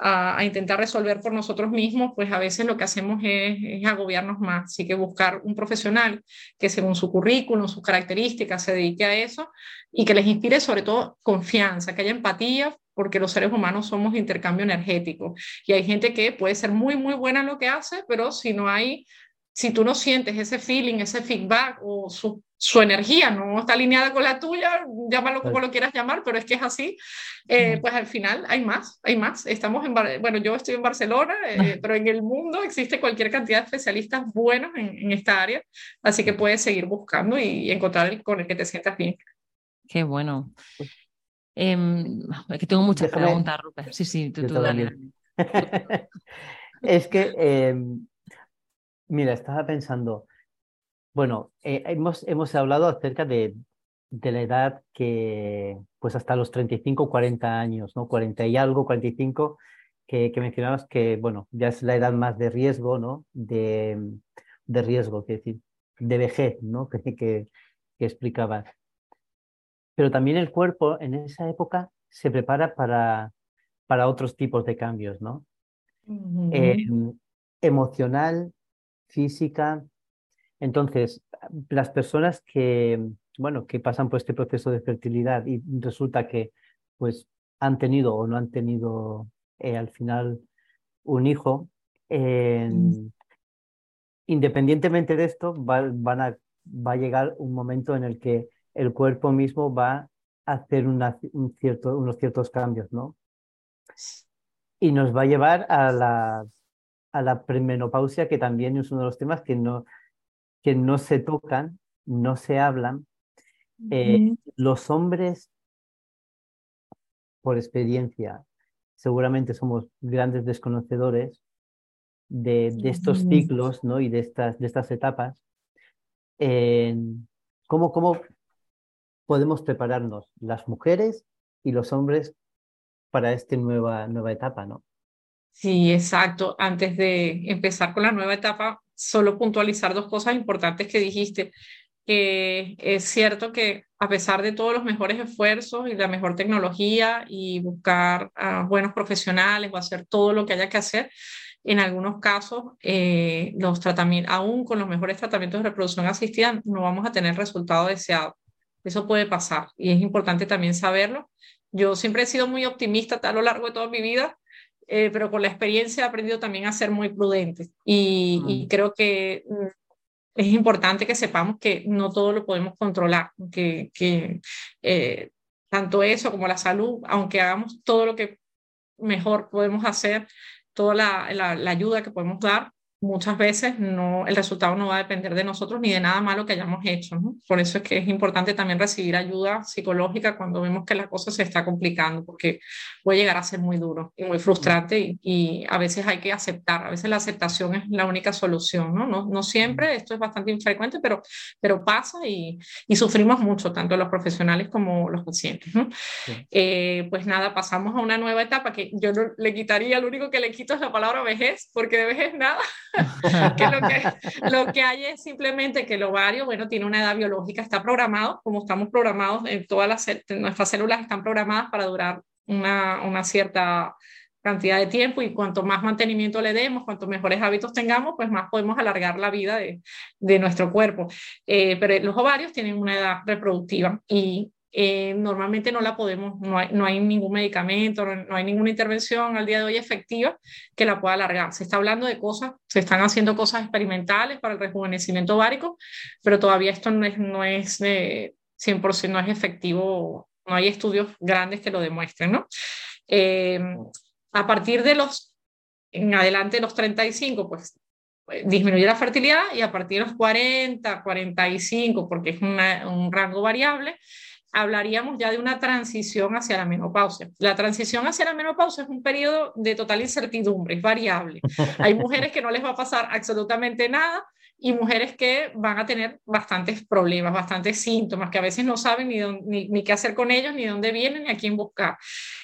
a, intentar resolver por nosotros mismos, pues a veces lo que hacemos es, agobiarnos más. Así que buscar un profesional que según su currículum, sus características, se dedique a eso y que les inspire sobre todo confianza, que haya empatía, porque los seres humanos somos intercambio energético. Y hay gente que puede ser muy, muy buena en lo que hace, pero si no hay si tú no sientes ese feeling, ese feedback o su, su, energía no está alineada con la tuya, llámalo como lo quieras llamar, pero es que es así, eh, pues al final hay más, hay más. Estamos en, bueno, yo estoy en Barcelona, eh, pero en el mundo existe cualquier cantidad de especialistas buenos en, en esta área, así que puedes seguir buscando y, encontrar el con el que te sientas bien. Qué bueno. Eh, es que tengo muchas preguntas, Rupert. Sí, sí, tú, tú dale. [laughs] es que em, Mira, estaba pensando, bueno, eh, hemos, hemos hablado acerca de, de, la edad que, pues hasta los 35, 40 años, ¿no? 40 y algo, 45, que, que mencionabas que, bueno, ya es la edad más de riesgo, ¿no? De, de riesgo, que decir, de vejez, ¿no? [laughs] Que, que, que explicabas. Pero también el cuerpo en esa época se prepara para, para otros tipos de cambios, ¿no? Em, emocional, física. Entonces, las personas que, bueno, que pasan por este proceso de fertilidad y resulta que pues han tenido o no han tenido eh, al final un hijo, mm. independientemente de esto, va, van a, va a llegar un momento en el que el cuerpo mismo va a hacer un cierto, unos ciertos cambios, ¿no? Y nos va a llevar a la a la premenopausia, que también es uno de los temas que no, que no se tocan, no se hablan. Eh, los hombres, por experiencia, seguramente somos grandes desconocedores de, de estos ciclos ¿no? y de estas, de estas etapas. ¿cómo, ¿Cómo podemos prepararnos las mujeres y los hombres para esta nueva, nueva etapa? ¿no? Sí, exacto. Antes de empezar con la nueva etapa, solo puntualizar dos cosas importantes que dijiste. Que es cierto que a pesar de todos los mejores esfuerzos y la mejor tecnología y buscar a buenos profesionales o hacer todo lo que haya que hacer, en algunos casos, eh, los tratamientos, aún con los mejores tratamientos de reproducción asistida, no vamos a tener resultado deseado. Eso puede pasar y es importante también saberlo. Yo siempre he sido muy optimista a lo largo de toda mi vida eh, pero con la experiencia he aprendido también a ser muy prudente. Y, y creo que mm, es importante que sepamos que no todo lo podemos controlar, que, que eh, tanto eso como la salud, aunque hagamos todo lo que mejor podemos hacer, toda la, la, la ayuda que podemos dar, muchas veces no, el resultado no va a depender de nosotros ni de nada malo que hayamos hecho. Por eso es que es importante también recibir ayuda psicológica cuando vemos que la cosa se está complicando, porque puede llegar a ser muy duro y muy frustrante y, a veces hay que aceptar, a veces la aceptación es la única solución, ¿no? No, no siempre, esto es bastante infrecuente, pero, pero pasa y, y sufrimos mucho, tanto los profesionales como los pacientes. Eh, pues nada, pasamos a una nueva etapa que yo no le quitaría, lo único que le quito es la palabra vejez, porque de vejez nada. [laughs] que lo, que lo que hay es simplemente que el ovario, bueno, tiene una edad biológica, está programado, como estamos programados, en todas las, nuestras células están programadas para durar una, una cierta cantidad de tiempo y cuanto más mantenimiento le demos, cuanto mejores hábitos tengamos, pues más podemos alargar la vida de, de nuestro cuerpo. Eh, pero los ovarios tienen una edad reproductiva y eh, normalmente no la podemos, no hay, no hay ningún medicamento, no, hay ninguna intervención al día de hoy efectiva que la pueda alargar. Se está hablando de cosas, se están haciendo cosas experimentales para el rejuvenecimiento ovárico, pero todavía esto no es, no es de 100%, no es efectivo, no hay estudios grandes que lo demuestren, ¿no? Eh, a partir de los, en adelante los 35, pues disminuye la fertilidad y a partir de los 40, 45, porque es un rango variable, hablaríamos ya de una transición hacia la menopausia. La transición hacia la menopausia es un periodo de total incertidumbre, es variable. [laughs] Hay mujeres que no les va a pasar absolutamente nada y mujeres que van a tener bastantes problemas, bastantes síntomas, que a veces no saben ni, ni, qué hacer con ellos, ni dónde vienen, ni a quién buscar.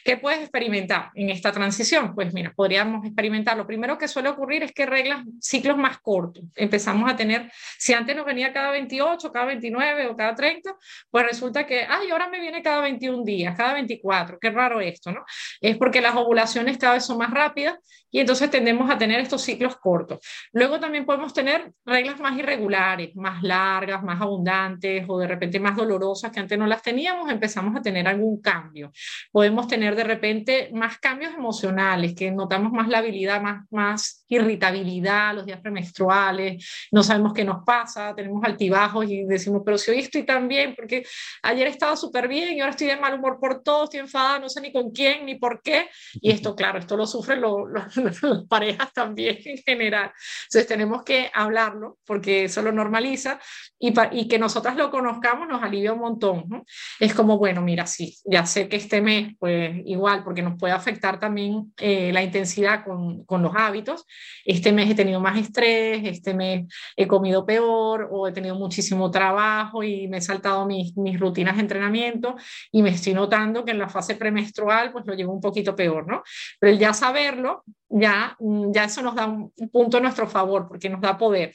¿Qué puedes experimentar en esta transición? Pues mira, podríamos experimentar. Lo primero que suele ocurrir es que reglas, ciclos más cortos. Empezamos a tener, si antes nos venía cada 28, cada 29 o cada 30, pues resulta que, ay, ahora me viene cada 21 días, cada 24. Qué raro esto, ¿no? Es porque las ovulaciones cada vez son más rápidas y entonces tendemos a tener estos ciclos cortos. Luego también podemos tener reglas más irregulares, más largas, más abundantes o de repente más dolorosas que antes no las teníamos, empezamos a tener algún cambio. Podemos tener de repente más cambios emocionales, que notamos más la habilidad, más, más irritabilidad los días premenstruales, no sabemos qué nos pasa, tenemos altibajos y decimos, pero si hoy estoy tan bien, porque ayer estaba súper bien y ahora estoy de mal humor por todo, estoy enfadada, no sé ni con quién ni por qué. Y esto, claro, esto lo sufren los [laughs] las parejas también en general. Entonces tenemos que hablarlo porque eso lo normaliza y, y que nosotras lo conozcamos nos alivia un montón. Es como, bueno, mira, sí, ya sé que este mes, pues igual, porque nos puede afectar también eh, la intensidad con, con los hábitos. Este mes he tenido más estrés, este mes he comido peor o he tenido muchísimo trabajo y me he saltado mis, mis rutinas de entrenamiento y me estoy notando que en la fase premenstrual pues lo llevo un poquito peor, ¿no? Pero el ya saberlo ya, mm, ya eso nos da un punto a nuestro favor, porque nos da poder,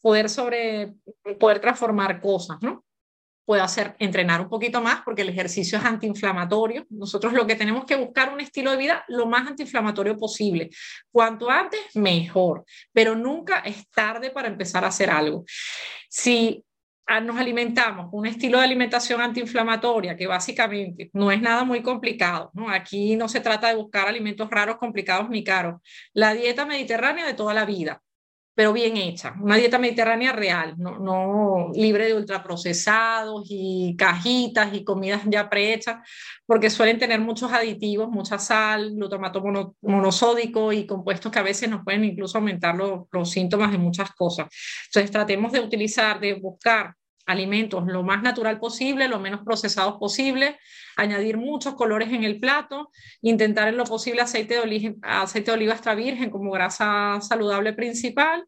poder sobre, poder transformar cosas, ¿no? Puede hacer entrenar un poquito más porque el ejercicio es antiinflamatorio. Nosotros lo que tenemos que buscar un estilo de vida lo más antiinflamatorio posible. Cuanto antes, mejor, pero nunca es tarde para empezar a hacer algo. Si nos alimentamos un estilo de alimentación antiinflamatoria que básicamente no es nada muy complicado. ¿no? Aquí no se trata de buscar alimentos raros, complicados ni caros. La dieta mediterránea de toda la vida, pero bien hecha. Una dieta mediterránea real, no, no libre de ultraprocesados y cajitas y comidas ya prehechas, porque suelen tener muchos aditivos, mucha sal, glutamato monosódico y compuestos que a veces nos pueden incluso aumentar los, los síntomas de muchas cosas. Entonces tratemos de utilizar, de buscar alimentos lo más natural posible, lo menos procesados posible, añadir muchos colores en el plato, intentar en lo posible aceite de, oliva, aceite de oliva extra virgen como grasa saludable principal,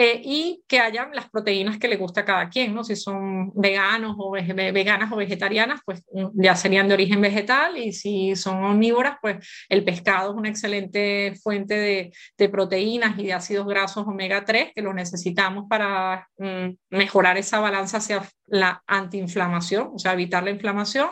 eh, y que hayan las proteínas que le gusta a cada quien, ¿no? Si son veganos o veganas o vegetarianas, pues mm, ya serían de origen vegetal y si son omnívoras, pues el pescado es una excelente fuente de, de proteínas y de ácidos grasos omega 3 que lo necesitamos para mm, mejorar esa balanza hacia la antiinflamación, o sea, evitar la inflamación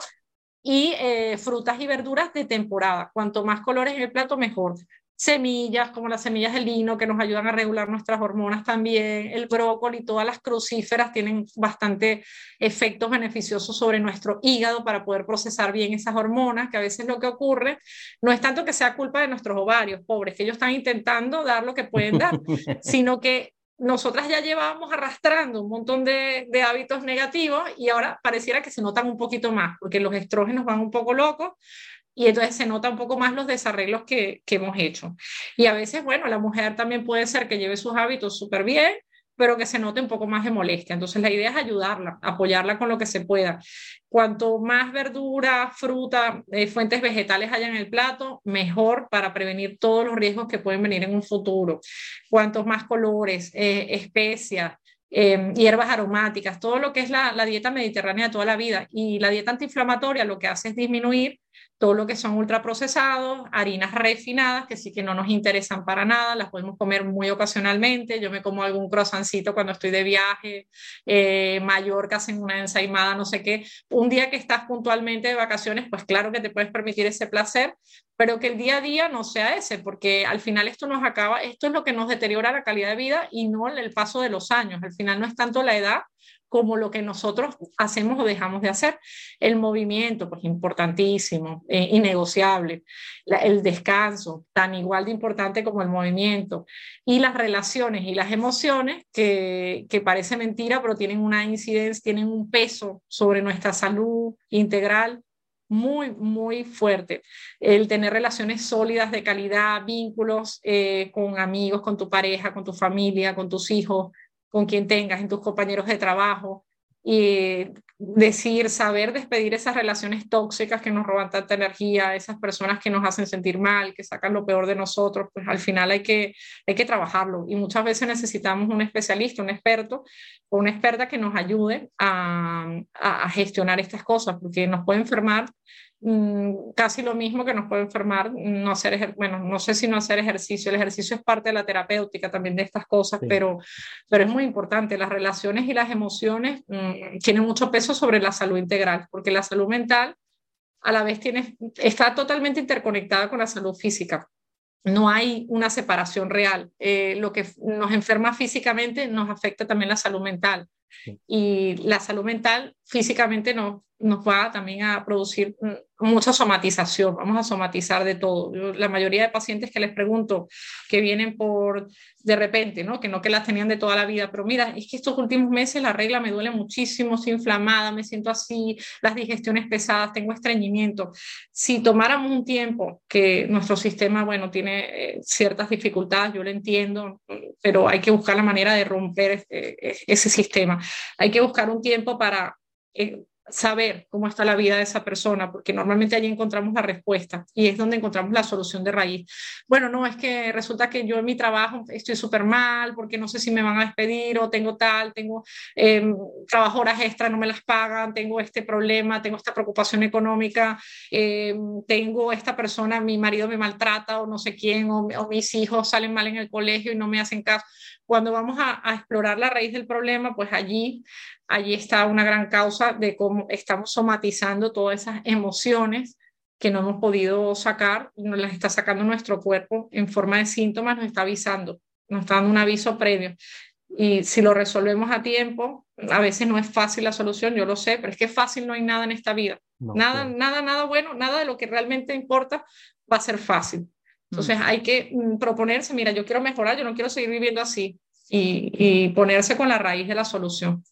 y eh, frutas y verduras de temporada. Cuanto más colores en el plato, mejor semillas como las semillas de lino que nos ayudan a regular nuestras hormonas también, el brócoli, todas las crucíferas tienen bastante efectos beneficiosos sobre nuestro hígado para poder procesar bien esas hormonas, que a veces lo que ocurre no es tanto que sea culpa de nuestros ovarios, pobres, que ellos están intentando dar lo que pueden dar, [laughs] sino que nosotras ya llevábamos arrastrando un montón de, de, hábitos negativos y ahora pareciera que se notan un poquito más, porque los estrógenos van un poco locos, y entonces se nota un poco más los desarreglos que, que hemos hecho. Y a veces, bueno, la mujer también puede ser que lleve sus hábitos súper bien, pero que se note un poco más de molestia. Entonces la idea es ayudarla, apoyarla con lo que se pueda. Cuanto más verdura, fruta, eh, fuentes vegetales haya en el plato, mejor para prevenir todos los riesgos que pueden venir en un futuro. Cuantos más colores, eh, especias, eh, hierbas aromáticas, todo lo que es la, la dieta mediterránea de toda la vida. Y la dieta antiinflamatoria lo que hace es disminuir todo lo que son ultraprocesados, harinas refinadas, que sí que no nos interesan para nada, las podemos comer muy ocasionalmente. Yo me como algún croissancito cuando estoy de viaje, eh, Mallorca hacen una ensaimada, no sé qué. Un día que estás puntualmente de vacaciones, pues claro que te puedes permitir ese placer, pero que el día a día no sea ese, porque al final esto nos acaba, esto es lo que nos deteriora la calidad de vida y no el paso de los años. Al final no es tanto la edad, como lo que nosotros hacemos o dejamos de hacer. El movimiento, pues importantísimo, eh, innegociable. el descanso, tan igual de importante como el movimiento. Y las relaciones y las emociones, que, que parece mentira, pero tienen una incidencia, tienen un peso sobre nuestra salud integral muy, muy fuerte. El tener relaciones sólidas de calidad, vínculos eh, con amigos, con tu pareja, con tu familia, con tus hijos, con quien tengas, en tus compañeros de trabajo, y decir, saber despedir esas relaciones tóxicas que nos roban tanta energía, esas personas que nos hacen sentir mal, que sacan lo peor de nosotros, pues al final hay que, hay que trabajarlo. Y muchas veces necesitamos un especialista, un experto o una experta que nos ayude a, a gestionar estas cosas, porque nos puede enfermar casi lo mismo que nos puede enfermar no hacer, bueno, no sé si no hacer ejercicio, el ejercicio es parte de la terapéutica también de estas cosas, pero, pero es muy importante, las relaciones y las emociones mm, tienen mucho peso sobre la salud integral, porque la salud mental a la vez tiene, está totalmente interconectada con la salud física. No hay una separación real. Eh, lo que nos enferma físicamente nos afecta también la salud mental. Y la salud mental físicamente nos, nos va también a producir mucha somatización, vamos a somatizar de todo. la mayoría de pacientes que les pregunto que vienen por de repente, ¿no? que no que las tenían de toda la vida, pero mira, es que estos últimos meses la regla me duele muchísimo, estoy inflamada, me siento así, las digestiones pesadas, tengo estreñimiento. Si tomáramos un tiempo que nuestro sistema, bueno, tiene eh, ciertas dificultades, yo lo entiendo, pero hay que buscar la manera de romper eh, ese sistema. Hay que buscar un tiempo para eh, saber cómo está la vida de esa persona, porque normalmente allí encontramos la respuesta y es donde encontramos la solución de raíz. Bueno, no, es que resulta que yo en mi trabajo estoy súper mal porque no sé si me van a despedir o tengo tal, tengo eh, trabajo horas extra, no me las pagan, tengo este problema, tengo esta preocupación económica, em, tengo esta persona, mi marido me maltrata o no sé quién, o, mis hijos salen mal en el colegio y no me hacen caso. Cuando vamos a, a explorar la raíz del problema, pues allí allí está una gran causa de cómo estamos somatizando todas esas emociones que no hemos podido sacar nos las está sacando nuestro cuerpo en forma de síntomas, nos está avisando, nos está dando un aviso previo. Y si lo resolvemos a tiempo, a veces no es fácil la solución, yo lo sé, pero es que fácil no hay nada en esta vida. nada, nada, nada bueno, nada de lo que realmente importa va a ser fácil. Entonces mm. hay que mm, proponerse, mira, yo quiero mejorar, yo no quiero seguir viviendo así y, y ponerse con la raíz de la solución.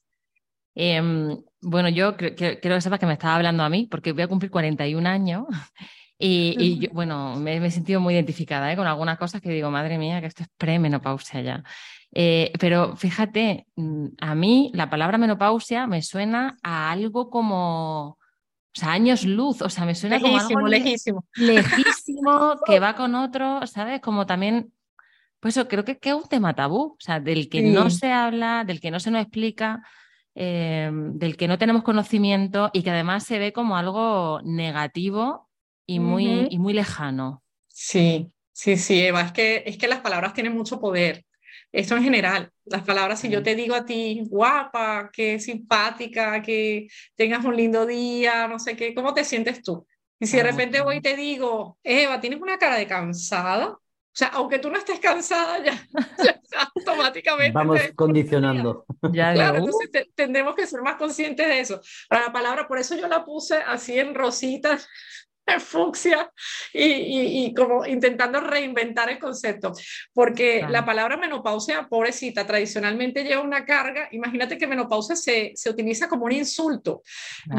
Em, bueno, yo creo, que sepas que me estaba hablando a mí, porque voy a cumplir 41 años [laughs] y, [laughs] bueno, me, he sentido muy identificada ¿eh? con algunas cosas que digo, madre mía, que esto es premenopausia ya. Eh, pero fíjate, mm, a mí la palabra menopausia me suena a algo como, o sea, años luz, o sea, me suena como algo lejísimo, lejísimo que va con [laughs] otro, ¿sabes? Como también, pues eso, creo que, que es un tema tabú, o sea, del que no se habla, del que no se nos explica. Eh, del que no tenemos conocimiento y que además se ve como algo negativo y muy, y muy lejano. Sí, sí, sí, Eva, es que, es que las palabras tienen mucho poder. Esto en general, las palabras, si yo te digo a ti, guapa, que simpática, que tengas un lindo día, no sé qué, ¿cómo te sientes tú? Y si de repente voy y te digo, Eva, tienes una cara de cansada, O sea, aunque tú no estés cansada, ya, [laughs] automáticamente. Vamos condicionando. claro, entonces tendremos que ser más conscientes de eso. Para la palabra, por eso yo la puse así en rositas en [laughs] fucsia y, y, como intentando reinventar el concepto, porque la palabra menopausia, pobrecita, tradicionalmente lleva una carga, imagínate que menopausia se, se utiliza como un insulto.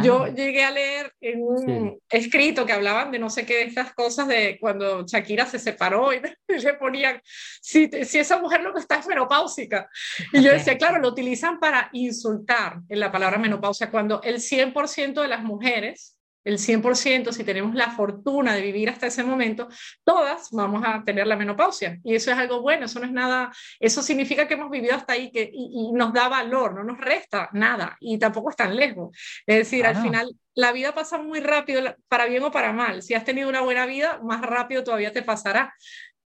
Yo llegué a leer en un escrito que hablaban de no sé qué de estas cosas de cuando Shakira se separó y [laughs] le ponían, si, si esa mujer lo que está es menopáusica. Y yo decía, claro, lo utilizan para insultar en la palabra menopausia, cuando el 100% de las mujeres el 100%, si tenemos la fortuna de vivir hasta ese momento, todas vamos a tener la menopausia. Y eso es algo bueno, eso no es nada, eso significa que hemos vivido hasta ahí que, y, nos da valor, no nos resta nada y tampoco es tan lejos. Es decir, al final la vida pasa muy rápido, para bien o para mal. Si has tenido una buena vida, más rápido todavía te pasará.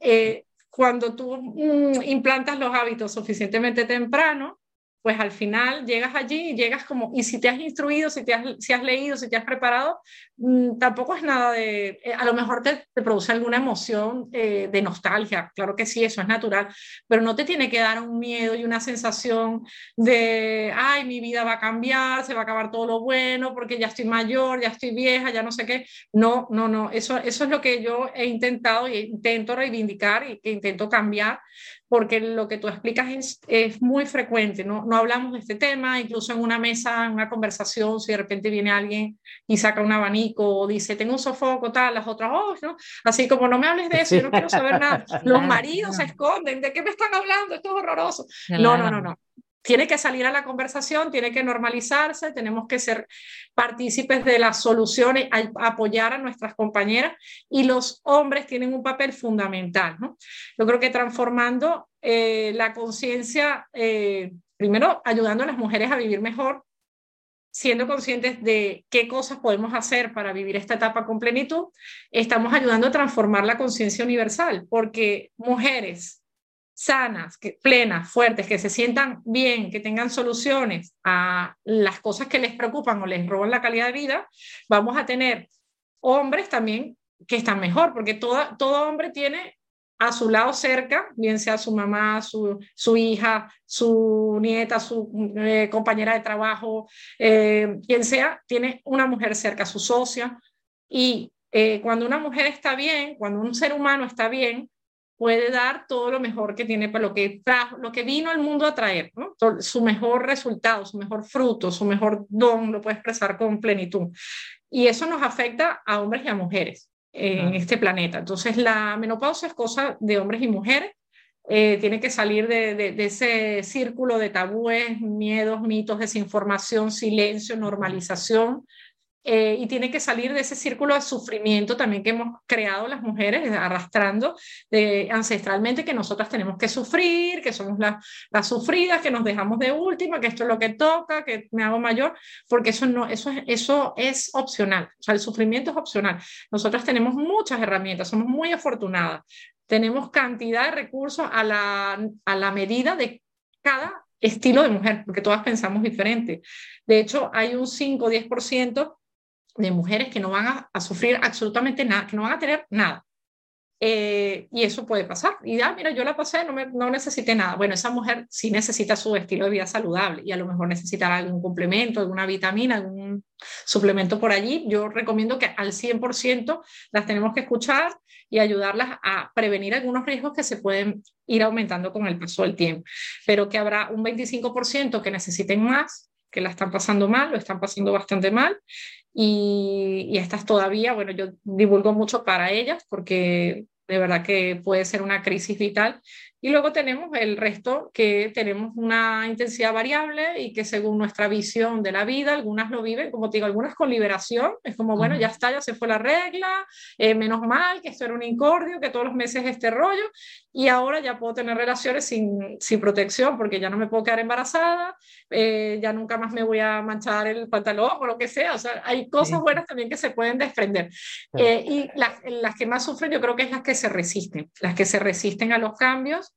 Eh, cuando tú mm, implantas los hábitos suficientemente temprano, pues al final llegas allí y llegas como, y si te has instruido, si, te has, leído, si te has preparado, mm, tampoco es nada de, eh, a lo mejor te, produce alguna emoción eh, de nostalgia, claro que sí, eso es natural, pero no te tiene que dar un miedo y una sensación de, ay, mi vida va a cambiar, se va a acabar todo lo bueno, porque ya estoy mayor, ya estoy vieja, ya no sé qué. No, no, no, eso, eso es lo que yo he intentado y intento reivindicar y que intento cambiar, porque lo que tú explicas es, es, muy frecuente, ¿no? no hablamos de este tema, incluso en una mesa, en una conversación, si de repente viene alguien y saca un abanico o dice, tengo un sofoco, tal, las otras, oh, ¿no? Así como no me hables de eso, yo no quiero saber nada. [laughs] Los maridos se esconden, ¿de qué me están hablando? Esto es horroroso. No, no, no, no tiene que salir a la conversación, tiene que normalizarse, tenemos que ser partícipes de las soluciones, apoyar a nuestras compañeras y los hombres tienen un papel fundamental. ¿no? Yo creo que transformando eh, la conciencia, eh, primero ayudando a las mujeres a vivir mejor, siendo conscientes de qué cosas podemos hacer para vivir esta etapa con plenitud, estamos ayudando a transformar la conciencia universal, porque mujeres sanas, plenas, fuertes, que se sientan bien, que tengan soluciones a las cosas que les preocupan o les roban la calidad de vida, vamos a tener hombres también que están mejor, porque todo, todo hombre tiene a su lado cerca, bien sea su mamá, su, su hija, su nieta, su eh, compañera de trabajo, eh, quien sea, tiene una mujer cerca, su socia. Y eh, cuando una mujer está bien, cuando un ser humano está bien, puede dar todo lo mejor que tiene para lo que trajo, lo que vino al mundo a traer, ¿no? su mejor resultado, su mejor fruto, su mejor don, lo puede expresar con plenitud. Y eso nos afecta a hombres y a mujeres en este planeta. Entonces, la menopausia es cosa de hombres y mujeres. Eh, tiene que salir de, de, ese círculo de tabúes, miedos, mitos, desinformación, silencio, normalización, eh, y tiene que salir de ese círculo de sufrimiento también que hemos creado las mujeres, arrastrando de, ancestralmente que nosotras tenemos que sufrir, que somos las, las sufridas, que nos dejamos de última, que esto es lo que toca, que me hago mayor, porque eso, no, eso, eso es opcional, o sea, el sufrimiento es opcional. Nosotras tenemos muchas herramientas, somos muy afortunadas, tenemos cantidad de recursos a la, a la medida de cada estilo de mujer, porque todas pensamos diferente. De hecho, hay un 5 o 10% de mujeres que no van a, sufrir absolutamente nada, que no van a tener nada. Eh, y eso puede pasar. Y ya, mira, yo la pasé, no, me, no necesité nada. Bueno, esa mujer sí necesita su estilo de vida saludable y a lo mejor necesitará algún complemento, alguna vitamina, algún suplemento por allí. Yo recomiendo que al 100% las tenemos que escuchar y ayudarlas a prevenir algunos riesgos que se pueden ir aumentando con el paso del tiempo, pero que habrá un 25% que necesiten más que la están pasando mal, lo están pasando bastante mal, y, estas todavía, bueno, yo divulgo mucho para ellas porque de verdad que puede ser una crisis vital. Y luego tenemos el resto que tenemos una intensidad variable y que según nuestra visión de la vida, algunas lo viven, como te digo, algunas con liberación, es como, bueno, ya está, ya se fue la regla, eh, menos mal, que esto era un incordio, que todos los meses este rollo, y ahora ya puedo tener relaciones sin, sin protección porque ya no me puedo quedar embarazada, eh, ya nunca más me voy a manchar el pantalón o lo que sea, o sea, hay cosas buenas también que se pueden desprender. Eh, y las, las que más sufren yo creo que es las que se resisten, las que se resisten a los cambios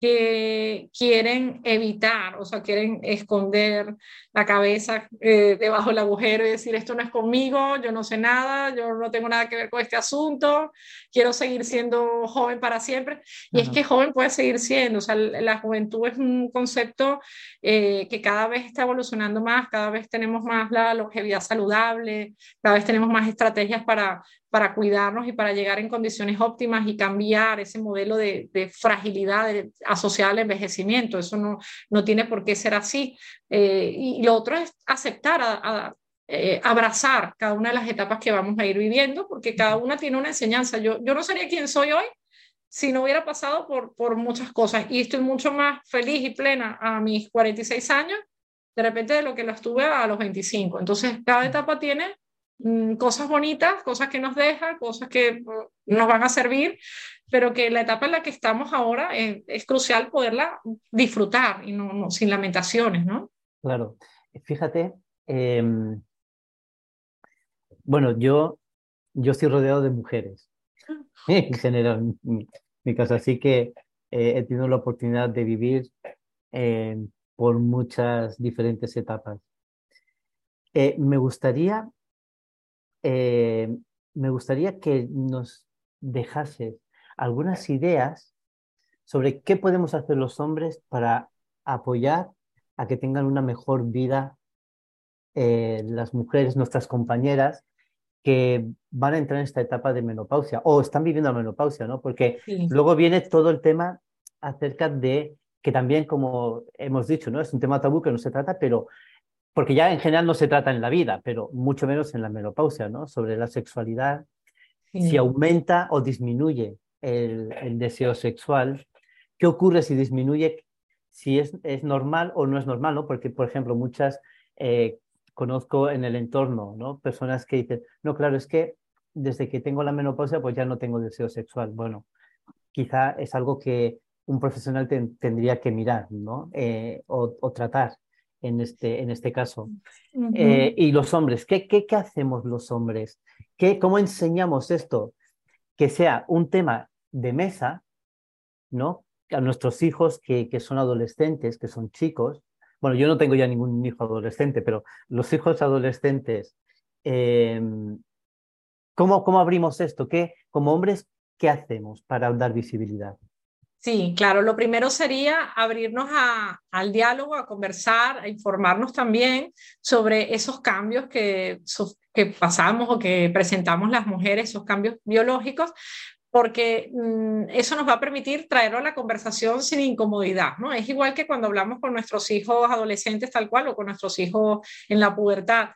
que quieren evitar, o sea, quieren esconder la cabeza eh, debajo del agujero y decir, esto no es conmigo, yo no sé nada, yo no tengo nada que ver con este asunto, quiero seguir siendo joven para siempre. Y es que joven puede seguir siendo, o sea, la juventud es un concepto eh, que cada vez está evolucionando más, cada vez tenemos más la longevidad saludable, cada vez tenemos más estrategias para, para cuidarnos y para llegar en condiciones óptimas y cambiar ese modelo de, fragilidad asociada al envejecimiento. Eso no, no tiene por qué ser así. Eh, y lo otro es aceptar, a, eh, abrazar cada una de las etapas que vamos a ir viviendo, porque cada una tiene una enseñanza. Yo, yo no sería quien soy hoy si no hubiera pasado por, por muchas cosas y estoy mucho más feliz y plena a mis 46 años de repente de lo que lo estuve a los 25. Entonces, cada etapa tiene cosas bonitas, cosas que nos dejan, cosas que mm, nos van a servir, pero que la etapa en la que estamos ahora es, crucial poderla disfrutar y no, sin lamentaciones, ¿no? Claro, fíjate, em, bueno, yo, yo estoy rodeado de mujeres, [laughs] en general, mi, mi casa, así que eh, he tenido la oportunidad de vivir em, por muchas diferentes etapas. Eh, me gustaría eh, me gustaría que nos dejases algunas ideas sobre qué podemos hacer los hombres para apoyar a que tengan una mejor vida eh, las mujeres, nuestras compañeras, que van a entrar en esta etapa de menopausia o están viviendo la menopausia, ¿no? Porque luego viene todo el tema acerca de que también, como hemos dicho, ¿no? Es un tema tabú que no se trata, pero porque ya en general no se trata en la vida, pero mucho menos en la menopausia, ¿no? Sobre la sexualidad, si aumenta o disminuye el, deseo sexual, qué ocurre si disminuye, si es, es, normal o no es normal, ¿no? Porque, por ejemplo, muchas eh, conozco en el entorno, ¿no? Personas que dicen, no, claro, es que desde que tengo la menopausia, pues ya no tengo deseo sexual. Bueno, quizá es algo que un profesional tendría que mirar, ¿no? Eh, o tratar en este, en este caso. Eh, y los hombres, ¿qué, qué, qué hacemos los hombres? ¿Qué, ¿Cómo enseñamos esto? Que sea un tema de mesa, ¿no? A nuestros hijos que, que son adolescentes, que son chicos. Bueno, yo no tengo ya ningún hijo adolescente, pero los hijos adolescentes, em, ¿cómo, ¿cómo abrimos esto? ¿Qué, como hombres, qué hacemos para dar visibilidad? Sí, claro. Lo primero sería abrirnos al diálogo, a conversar, a informarnos también sobre esos cambios que, que pasamos o que presentamos las mujeres, esos cambios biológicos, porque mm, eso nos va a permitir traerlo a la conversación sin incomodidad, ¿no? Es igual que cuando hablamos con nuestros hijos adolescentes tal cual o con nuestros hijos en la pubertad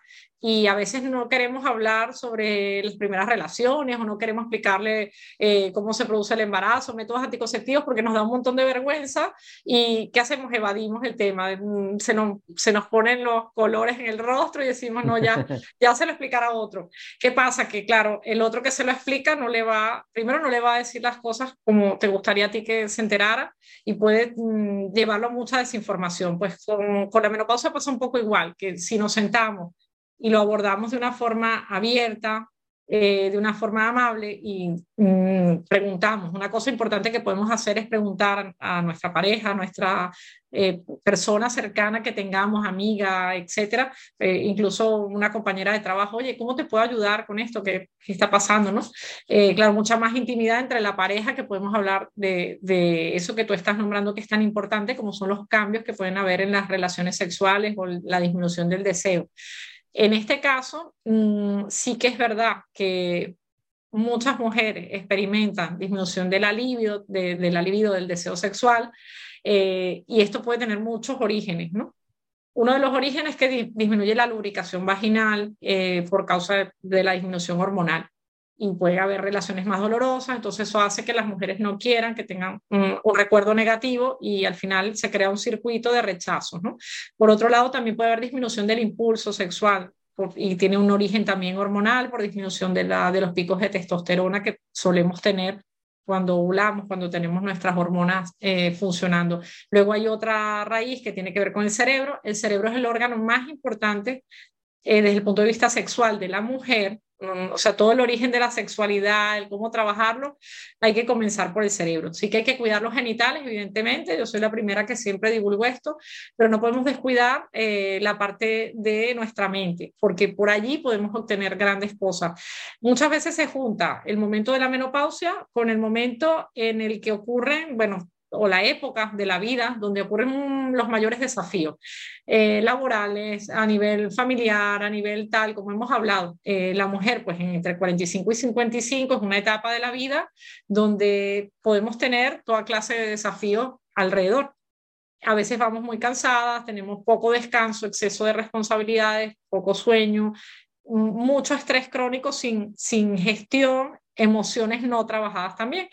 y a veces no queremos hablar sobre las primeras relaciones o no queremos explicarle eh, cómo se produce el embarazo, métodos anticonceptivos, porque nos da un montón de vergüenza y ¿qué hacemos? Evadimos el tema, mm, se nos, se nos ponen los colores en el rostro y decimos, no, ya, [laughs] ya se lo explicará otro. ¿Qué pasa? Que claro, el otro que se lo explica no le va, primero no le va a decir las cosas como te gustaría a ti que se enterara y puede mm, llevarlo a mucha desinformación. Pues con, con la menopausia pasa un poco igual, que si nos sentamos y lo abordamos de una forma abierta, eh, de una forma amable y mm, preguntamos. Una cosa importante que podemos hacer es preguntar a nuestra pareja, a nuestra eh, persona cercana que tengamos, amiga, etcétera, eh, incluso una compañera de trabajo, oye, ¿cómo te puedo ayudar con esto que, está pasando? ¿no? claro, mucha más intimidad entre la pareja que podemos hablar de, de eso que tú estás nombrando que es tan importante como son los cambios que pueden haber en las relaciones sexuales o la disminución del deseo. En este caso, mm, sí que es verdad que muchas mujeres experimentan disminución de de, la libido del deseo sexual, eh, y esto puede tener muchos orígenes, ¿no? Uno de los orígenes es que disminuye la lubricación vaginal eh, por causa de, la disminución hormonal y puede haber relaciones más dolorosas, entonces eso hace que las mujeres no quieran, que tengan un, recuerdo negativo y al final se crea un circuito de rechazo. ¿no? Por otro lado, también puede haber disminución del impulso sexual y tiene un origen también hormonal por disminución de, la, de los picos de testosterona que solemos tener cuando ovulamos, cuando tenemos nuestras hormonas eh, funcionando. Luego hay otra raíz que tiene que ver con el cerebro. El cerebro es el órgano más importante eh, desde el punto de vista sexual de la mujer o sea, todo el origen de la sexualidad, el cómo trabajarlo, hay que comenzar por el cerebro. Sí que hay que cuidar los genitales, evidentemente, yo soy la primera que siempre divulgo esto, pero no podemos descuidar eh, la parte de nuestra mente, porque por allí podemos obtener grandes cosas. Muchas veces se junta el momento de la menopausia con el momento en el que ocurren, bueno, o la época de la vida donde ocurren los mayores desafíos eh, laborales, a nivel familiar, a nivel tal, como hemos hablado. Eh, la mujer, pues entre 45 y 55 es una etapa de la vida donde podemos tener toda clase de desafíos alrededor. A veces vamos muy cansadas, tenemos poco descanso, exceso de responsabilidades, poco sueño, mucho estrés crónico sin, sin gestión, emociones no trabajadas también.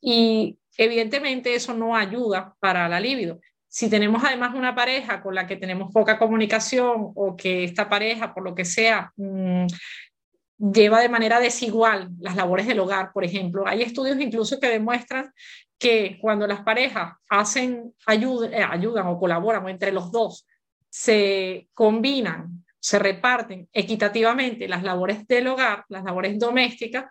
Y evidentemente eso no ayuda para la libido. Si tenemos además una pareja con la que tenemos poca comunicación o que esta pareja, por lo que sea, mm, lleva de manera desigual las labores del hogar, por ejemplo, hay estudios incluso que demuestran que cuando las parejas hacen eh, ayudan o colaboran entre los dos se combinan se reparten equitativamente las labores del hogar, las labores domésticas,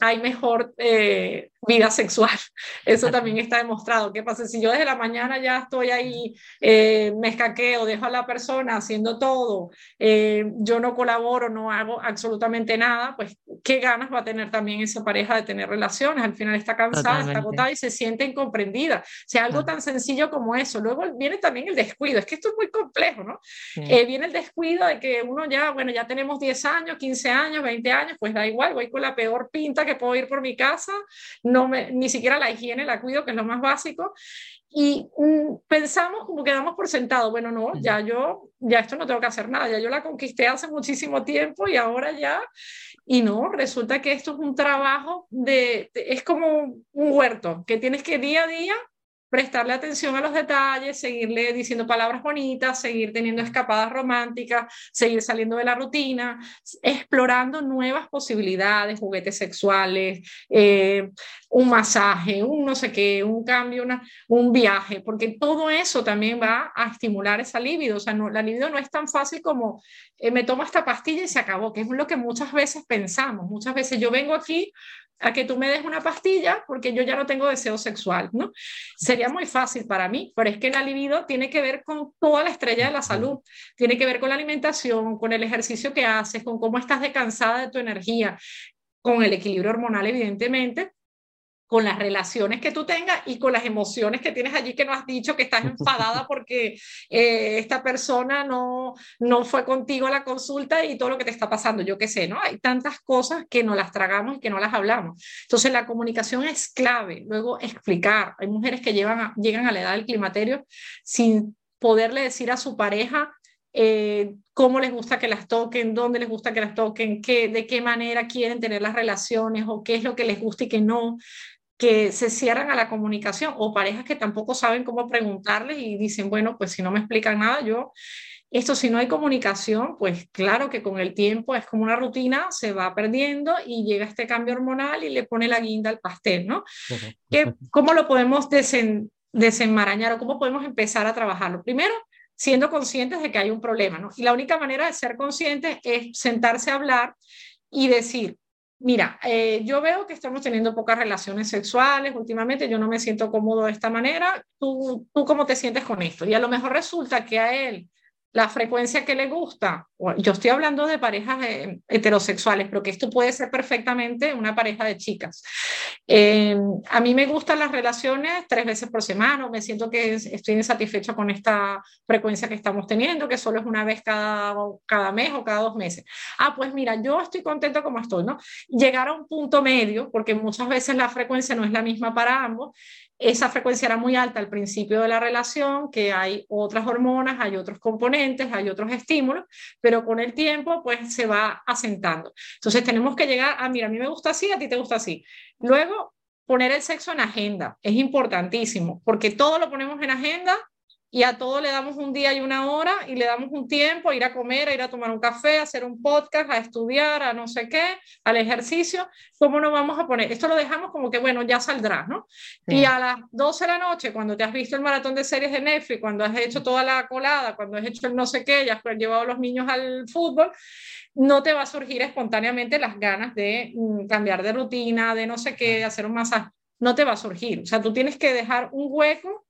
hay mejor eh, vida sexual. [laughs] Eso también está demostrado. ¿Qué pasa? Si yo desde la mañana ya estoy ahí, eh, me escaqueo, dejo a la persona haciendo todo, yo no colaboro, no hago absolutamente nada, pues qué ganas va a tener también esa pareja de tener relaciones. Al final está cansada, está agotada y se siente incomprendida. O sea, algo tan sencillo como eso. Luego viene también el descuido. Es que esto es muy complejo, ¿no? viene el descuido de que uno ya, bueno, ya tenemos 10 años, 15 años, 20 años, pues da igual, voy con la peor pinta que puedo ir por mi casa, no me, ni siquiera la higiene la cuido, que es lo más básico. Y mm, pensamos como que damos por sentado, bueno, no, ya yo, ya esto no tengo que hacer nada, ya yo la conquisté hace muchísimo tiempo y ahora ya, y no, resulta que esto es un trabajo de, es como un huerto, que tienes que día a día prestarle atención a los detalles, seguirle diciendo palabras bonitas, seguir teniendo escapadas románticas, seguir saliendo de la rutina, explorando nuevas posibilidades, juguetes sexuales, eh, un masaje, un no sé qué, un cambio, una, un viaje, porque todo eso también va a estimular esa libido. O sea, no, la libido no es tan fácil como eh, me tomo esta pastilla y se acabó, que es lo que muchas veces pensamos. Muchas veces yo vengo aquí a que tú me des una pastilla porque yo ya no tengo deseo sexual, ¿no? Sería muy fácil para mí, pero es que la libido tiene que ver con toda la estrella de la salud, tiene que ver con la alimentación, con el ejercicio que haces, con cómo estás descansada de tu energía, con el equilibrio hormonal, evidentemente, con las relaciones que tú tengas y con las emociones que tienes allí que no has dicho que estás enfadada [laughs] porque eh, esta persona no, no fue contigo a la consulta y todo lo que te está pasando, yo qué sé, ¿no? Hay tantas cosas que no las tragamos y que no las hablamos. Entonces la comunicación es clave, luego explicar. Hay mujeres que llevan llegan a la edad del climaterio sin poderle decir a su pareja eh, cómo les gusta que las toquen, dónde les gusta que las toquen, qué, de qué manera quieren tener las relaciones o qué es lo que les gusta y qué no que se cierran a la comunicación o parejas que tampoco saben cómo preguntarles y dicen, bueno, pues si no me explican nada, yo, esto si no hay comunicación, pues claro que con el tiempo es como una rutina, se va perdiendo y llega este cambio hormonal y le pone la guinda al pastel, ¿no? ¿Cómo lo podemos desenmarañar o cómo podemos empezar a trabajarlo? Primero, siendo conscientes de que hay un problema, ¿no? Y la única manera de ser conscientes es sentarse a hablar y decir, Mira, eh, yo veo que estamos teniendo pocas relaciones sexuales últimamente, yo no me siento cómodo de esta manera, ¿Tú, ¿tú cómo te sientes con esto? Y a lo mejor resulta que a él la frecuencia que le gusta, yo estoy hablando de parejas eh, heterosexuales, pero que esto puede ser perfectamente una pareja de chicas. Eh, a mí me gustan las relaciones tres veces por semana, me siento que estoy insatisfecha con esta frecuencia que estamos teniendo, que solo es una vez cada, cada mes o cada dos meses. Ah, pues mira, yo estoy contento como estoy, ¿no? Llegar a un punto medio, porque muchas veces la frecuencia no es la misma para ambos, esa frecuencia era muy alta al principio de la relación, que hay otras hormonas, hay otros componentes, hay otros estímulos, pero con el tiempo pues se va asentando. Entonces tenemos que llegar a, mira, a mí me gusta así, a ti te gusta así. Luego, poner el sexo en agenda es importantísimo, porque todo lo ponemos en agenda y a todo le damos un día y una hora y le damos un tiempo a ir a comer, a ir a tomar un café, a hacer un podcast, a estudiar, a no sé qué, al ejercicio, ¿cómo nos vamos a poner? Esto lo dejamos como que, bueno, ya saldrá, ¿no? Y a las 12 de la noche, cuando te has visto el maratón de series de Netflix, cuando has hecho toda la colada, cuando has hecho el no sé qué, ya has llevado a los niños al fútbol, no te va a surgir espontáneamente las ganas de mm, cambiar de rutina, de no sé qué, de hacer un masaje. No te va a surgir. O sea, tú tienes que dejar un hueco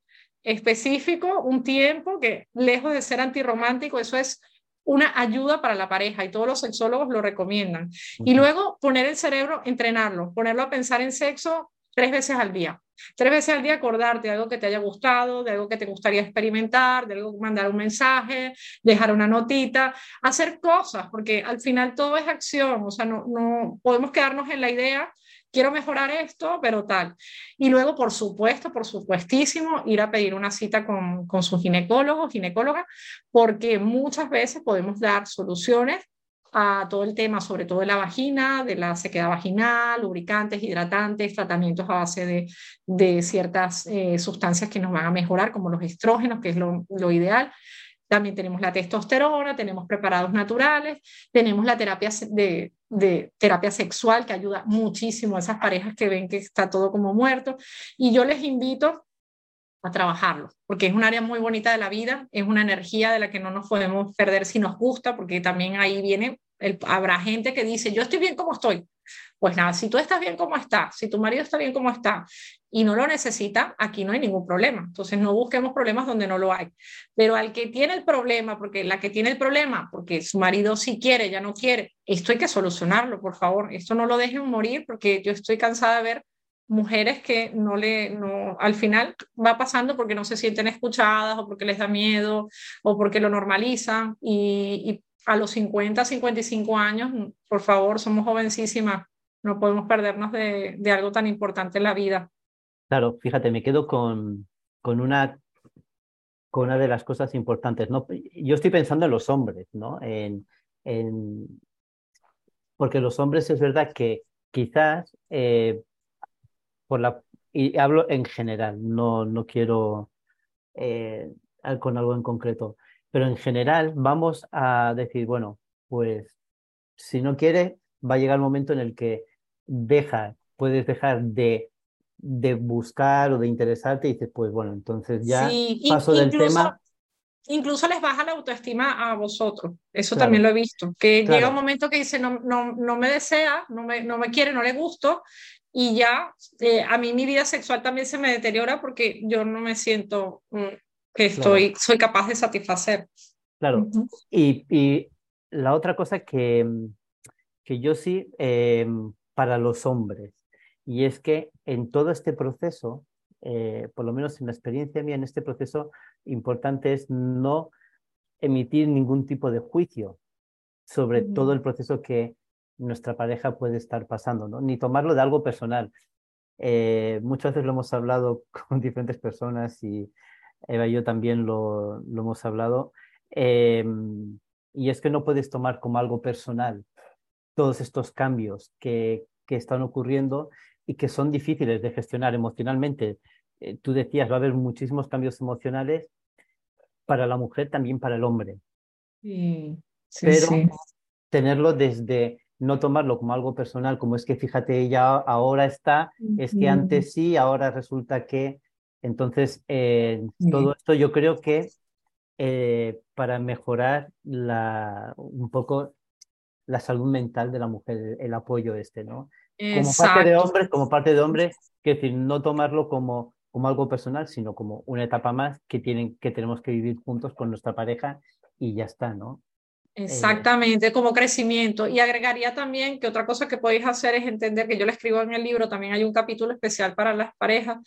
específico, un tiempo que lejos de ser antirromántico, eso es una ayuda para la pareja y todos los sexólogos lo recomiendan. Y luego poner el cerebro, entrenarlo, ponerlo a pensar en sexo tres veces al día. Tres veces al día acordarte de algo que te haya gustado, de algo que te gustaría experimentar, de algo mandar un mensaje, dejar una notita, hacer cosas, porque al final todo es acción, o sea, no, no podemos quedarnos en la idea quiero mejorar esto, pero tal. Y luego, por supuesto, por supuestísimo, ir a pedir una cita con, con su ginecólogo, ginecóloga, porque muchas veces podemos dar soluciones a todo el tema, sobre todo de la vagina, de la sequedad vaginal, lubricantes, hidratantes, tratamientos a base de, de ciertas eh, sustancias que nos van a mejorar, como los estrógenos, que es lo, lo ideal. También tenemos la testosterona, tenemos preparados naturales, tenemos la terapia de, terapia sexual que ayuda muchísimo a esas parejas que ven que está todo como muerto. Y yo les invito a trabajarlo, porque es un área muy bonita de la vida, es una energía de la que no nos podemos perder si nos gusta, porque también ahí viene, el, habrá gente que dice, yo estoy bien como estoy. Pues nada, si tú estás bien como está, si tu marido está bien como está y no lo necesita, aquí no hay ningún problema. Entonces no busquemos problemas donde no lo hay. Pero al que tiene el problema, porque la que tiene el problema, porque su marido sí quiere, ya no quiere, esto hay que solucionarlo, por favor. Esto no lo dejen morir porque yo estoy cansada de ver mujeres que no le, no, al final va pasando porque no se sienten escuchadas o porque les da miedo o porque lo normalizan y, a los 50, 55 años, por favor, somos jovencísimas, no podemos perdernos de, algo tan importante en la vida. Claro, fíjate, me quedo con, con, una, con una de las cosas importantes. ¿no? Yo estoy pensando en los hombres, ¿no? En, en... Porque los hombres es verdad que quizás eh, por la, y hablo en general, no, no quiero eh, con algo en concreto, pero en general vamos a decir, bueno, pues si no quiere, va a llegar el momento en el que deja, puedes dejar de, de buscar o de interesarte y dices, pues bueno, entonces ya paso del tema incluso les baja la autoestima a vosotros. Eso también lo he visto. Que llega un momento que dice, no, no, no me desea, no me, no me quiere, no le gusto, y ya eh, a mí mi vida sexual también se me deteriora porque yo no me siento mm, que estoy, soy capaz de satisfacer. Claro. y, y, la otra cosa que, que yo sí, em, para los hombres, y es que en todo este proceso, eh, por lo menos en la experiencia mía, en este proceso, importante es no emitir ningún tipo de juicio sobre todo el proceso que, nuestra pareja puede estar pasando, ¿no? Ni tomarlo de algo personal. Eh, muchas veces lo hemos hablado [laughs] con diferentes personas y Eva y yo también lo, lo hemos hablado. Em, y es que no puedes tomar como algo personal todos estos cambios que, que están ocurriendo y que son difíciles de gestionar emocionalmente. Eh, tú decías, va a haber muchísimos cambios emocionales para la mujer, también para el hombre. Sí, sí, Pero tenerlo desde no tomarlo como algo personal, como es que fíjate, ella ahora está, es que antes sí, ahora resulta que. Entonces, eh, todo esto yo creo que eh, para mejorar la, un poco la salud mental de la mujer, el, apoyo este, ¿no? Como parte de hombres, como parte de hombres, que decir, no tomarlo como, como algo personal, sino como una etapa más que, tienen, que tenemos que vivir juntos con nuestra pareja y ya está, ¿no? Eh, Exactamente, como crecimiento. Y agregaría también que otra cosa que podéis hacer es entender que yo le escribo en el libro, también hay un capítulo especial para las parejas,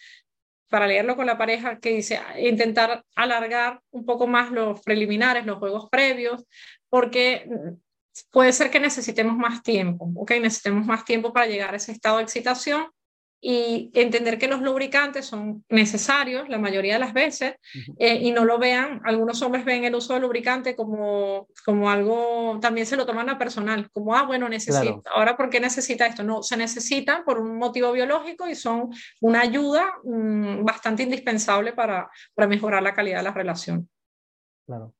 para leerlo con la pareja, que dice intentar alargar un poco más los preliminares, los juegos previos, porque puede ser que necesitemos más tiempo, ¿ok? Necesitemos más tiempo para llegar a ese estado de excitación y entender que los lubricantes son necesarios la mayoría de las veces eh, y no lo vean, algunos hombres ven el uso del lubricante como, como algo, también se lo toman a personal, como, ah, bueno, necesito, ahora ¿por qué necesita esto? No, se necesita por un motivo biológico y son una ayuda mm, bastante indispensable para, para mejorar la calidad de la relación. Claro.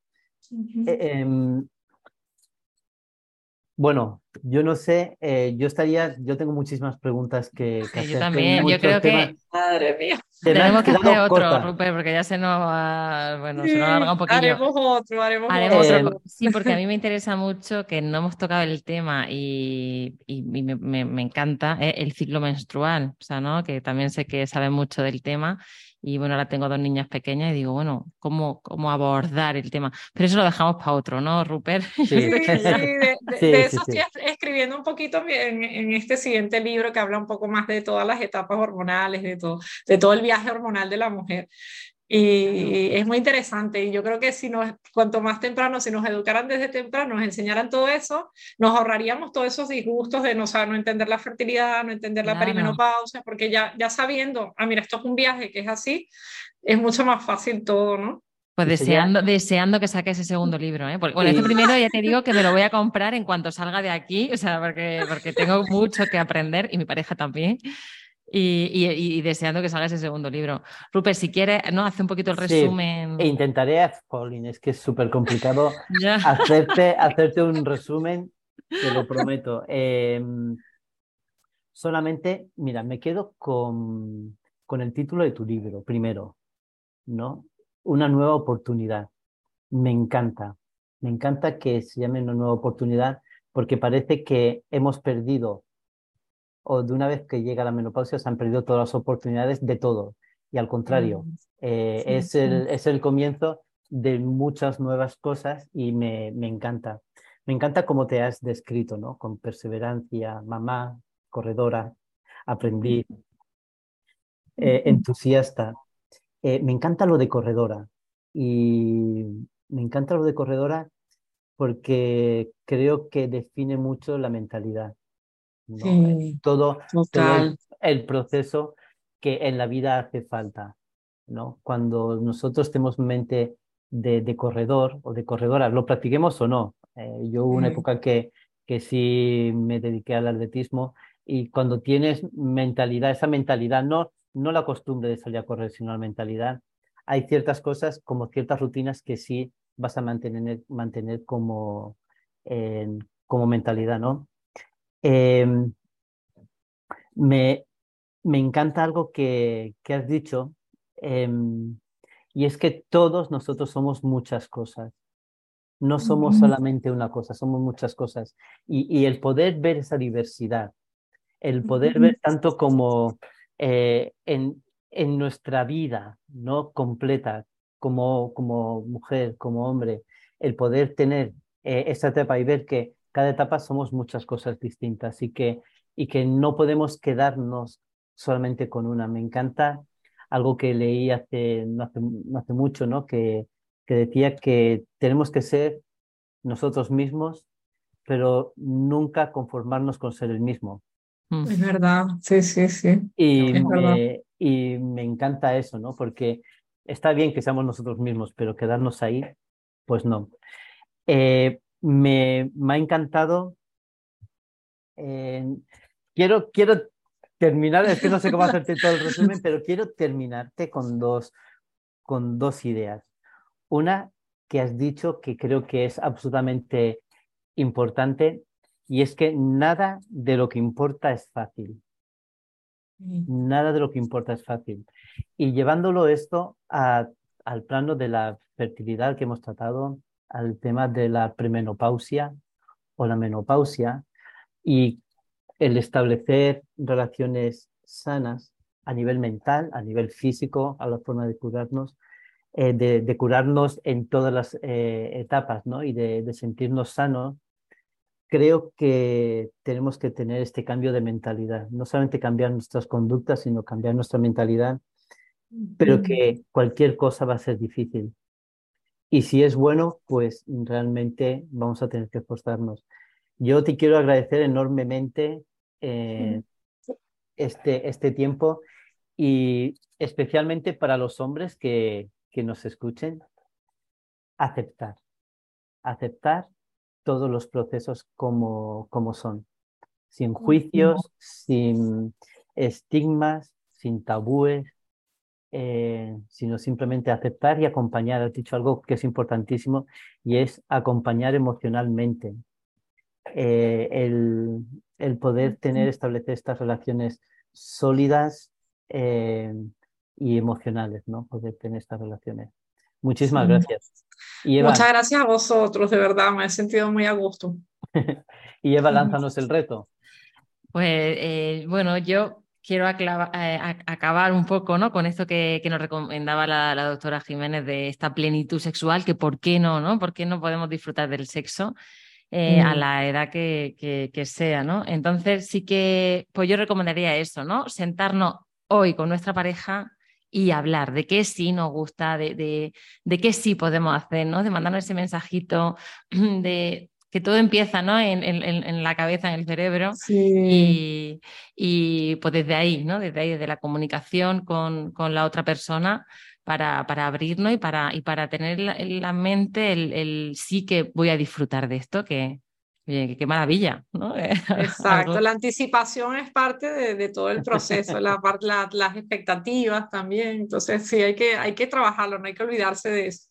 Bueno, yo no sé, eh, yo estaría, yo tengo muchísimas preguntas que, hacer. Yo también, yo creo que madre mía. Tenemos que hacer otro, Rupert, porque ya se nos va, bueno, se nos alarga un poquito. Haremos otro, haremos, otro. Sí, porque a mí me interesa mucho que no hemos tocado el tema y, y, me, me, me, encanta eh, el ciclo menstrual, o sea, ¿no? Que también sé que sabe mucho del tema y bueno, ahora tengo dos niñas pequeñas y digo, bueno, ¿cómo, cómo abordar el tema? Pero eso lo dejamos para otro, ¿no, Rupert? Sí, sí, de, [laughs] eso estoy escribiendo un poquito en, en, este siguiente libro que habla un poco más de todas las etapas hormonales, de todo, de todo el viaje hormonal de la mujer. Y es muy interesante y yo creo que si nos, cuanto más temprano, si nos educaran desde temprano, nos enseñaran todo eso, nos ahorraríamos todos esos disgustos de no, no entender la fertilidad, no entender la perimenopausia, porque ya, ya sabiendo, ah, mira, esto es un viaje que es así, es mucho más fácil todo, ¿no? Pues deseando, deseando que saque ese segundo libro, ¿eh? Porque, bueno, este primero ya te digo [laughs] que me lo voy a comprar en cuanto salga de aquí, o sea, porque, porque tengo mucho que aprender y mi pareja también. Y, deseando que salga ese segundo libro. Rupert, si quieres, ¿no? Hace un poquito el resumen. E intentaré, Pauline, es que es súper complicado [laughs] hacerte, hacerte un resumen, te lo prometo. Em, solamente, mira, me quedo con, con el título de tu libro, primero, ¿no? Una nueva oportunidad. Me encanta, me encanta que se llame una nueva oportunidad porque parece que hemos perdido o de una vez que llega la menopausia se han perdido todas las oportunidades de todo. Y al contrario, mm, eh, es, el, es el comienzo de muchas nuevas cosas y me, me encanta. Me encanta cómo te has descrito, ¿no? Con perseverancia, mamá, corredora, aprendí, eh, entusiasta. Eh, me encanta lo de corredora y me encanta lo de corredora porque creo que define mucho la mentalidad. Todo, el, proceso que en la vida hace falta. ¿no? Cuando nosotros tenemos mente de, corredor o de corredora, lo practiquemos o no. Eh, yo hubo una época que, que sí me dediqué al atletismo y cuando tienes mentalidad, esa mentalidad, no, no la costumbre de salir a correr, sino la mentalidad, hay ciertas cosas como ciertas rutinas que sí vas a mantener, mantener como, como mentalidad, ¿no? Em, me, me encanta algo que, que has dicho, em, y es que todos nosotros somos muchas cosas. No somos solamente una cosa, somos muchas cosas. Y, y el poder ver esa diversidad, el poder ver tanto como eh, en, en nuestra vida no completa, como, como mujer, como hombre, el poder tener eh, esa etapa y ver que cada etapa somos muchas cosas distintas y que, y que no podemos quedarnos solamente con una. Me encanta algo que leí hace, no hace, hace mucho, ¿no? Que, que decía que tenemos que ser nosotros mismos, pero nunca conformarnos con ser el mismo. Mm. Es verdad, sí, sí, sí. Y, me, y me encanta eso, ¿no? Porque está bien que seamos nosotros mismos, pero quedarnos ahí, pues no. Eh, me, me ha encantado. quiero, quiero terminar, es que no sé cómo hacerte todo el resumen, pero quiero terminarte con dos, con dos ideas. Una que has dicho que creo que es absolutamente importante y es que nada de lo que importa es fácil. Nada de lo que importa es fácil. Y llevándolo esto a, al plano de la fertilidad que hemos tratado, al tema de la premenopausia o la menopausia y el establecer relaciones sanas a nivel mental, a nivel físico, a la forma de curarnos, eh, de, curarnos en todas las eh, etapas ¿no? y de, de, sentirnos sanos, creo que tenemos que tener este cambio de mentalidad, no solamente cambiar nuestras conductas, sino cambiar nuestra mentalidad, pero que cualquier cosa va a ser difícil. Y si es bueno, pues realmente vamos a tener que esforzarnos. Yo te quiero agradecer enormemente eh, este, este tiempo y especialmente para los hombres que, que nos escuchen, aceptar, aceptar todos los procesos como, como son, sin juicios, sin estigmas, sin tabúes, eh, sino simplemente aceptar y acompañar. Has dicho algo que es importantísimo y es acompañar emocionalmente. Eh, el, el, poder tener, establecer estas relaciones sólidas eh, y emocionales, ¿no? Poder tener estas relaciones. Muchísimas gracias. Muchas gracias a vosotros, de verdad, me he sentido muy a gusto. [laughs] y Eva, [laughs] lánzanos el reto. Pues bueno, yo quiero eh, acabar un poco ¿no? con esto que, nos recomendaba la, doctora Jiménez de esta plenitud sexual, que por qué no, ¿no? ¿Por qué no podemos disfrutar del sexo? Eh, a mm. la edad que, que, sea, ¿no? Entonces sí que, pues yo recomendaría eso, ¿no? Sentarnos hoy con nuestra pareja y hablar de qué sí nos gusta, de, de, de qué sí podemos hacer, ¿no? De mandarnos ese mensajito [clears throat] de que todo empieza ¿no? en, en, la cabeza, en el cerebro. Y, y, pues desde ahí, ¿no? Desde ahí, desde la comunicación con, con la otra persona, para, para, abrirnos y para, y para tener en la mente el, el, sí que voy a disfrutar de esto, que, qué maravilla, ¿no? [laughs] Exacto, la anticipación es parte de, de todo el proceso, la, [laughs] la, las expectativas también, entonces sí, hay que, hay que trabajarlo, no hay que olvidarse de eso.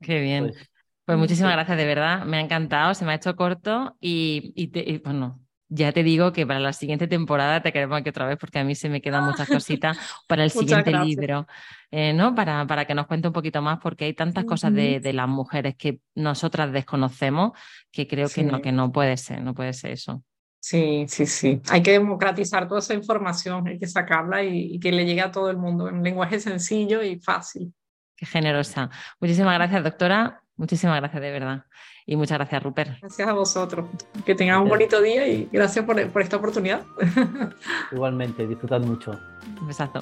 Qué bien. Pues, pues muchísimas gracias, de verdad. Me ha encantado, se me ha hecho corto y, y, bueno, ya te digo que para la siguiente temporada te queremos aquí otra vez porque a mí se me quedan muchas [laughs] cositas para el siguiente libro, eh, ¿no? Para, para que nos cuente un poquito más porque hay tantas cosas de, de, las mujeres que nosotras desconocemos que creo que, no, que no puede ser, no puede ser eso. Sí, sí, sí. Hay que democratizar toda esa información, hay que sacarla y, y que le llegue a todo el mundo en un lenguaje sencillo y fácil. Qué generosa. Muchísimas gracias, doctora. Muchísimas gracias de verdad. Y muchas gracias, Rupert. Gracias a vosotros. Que tengan un bonito día y gracias por, por esta oportunidad. [laughs] Igualmente, disfrutad mucho. Un besazo.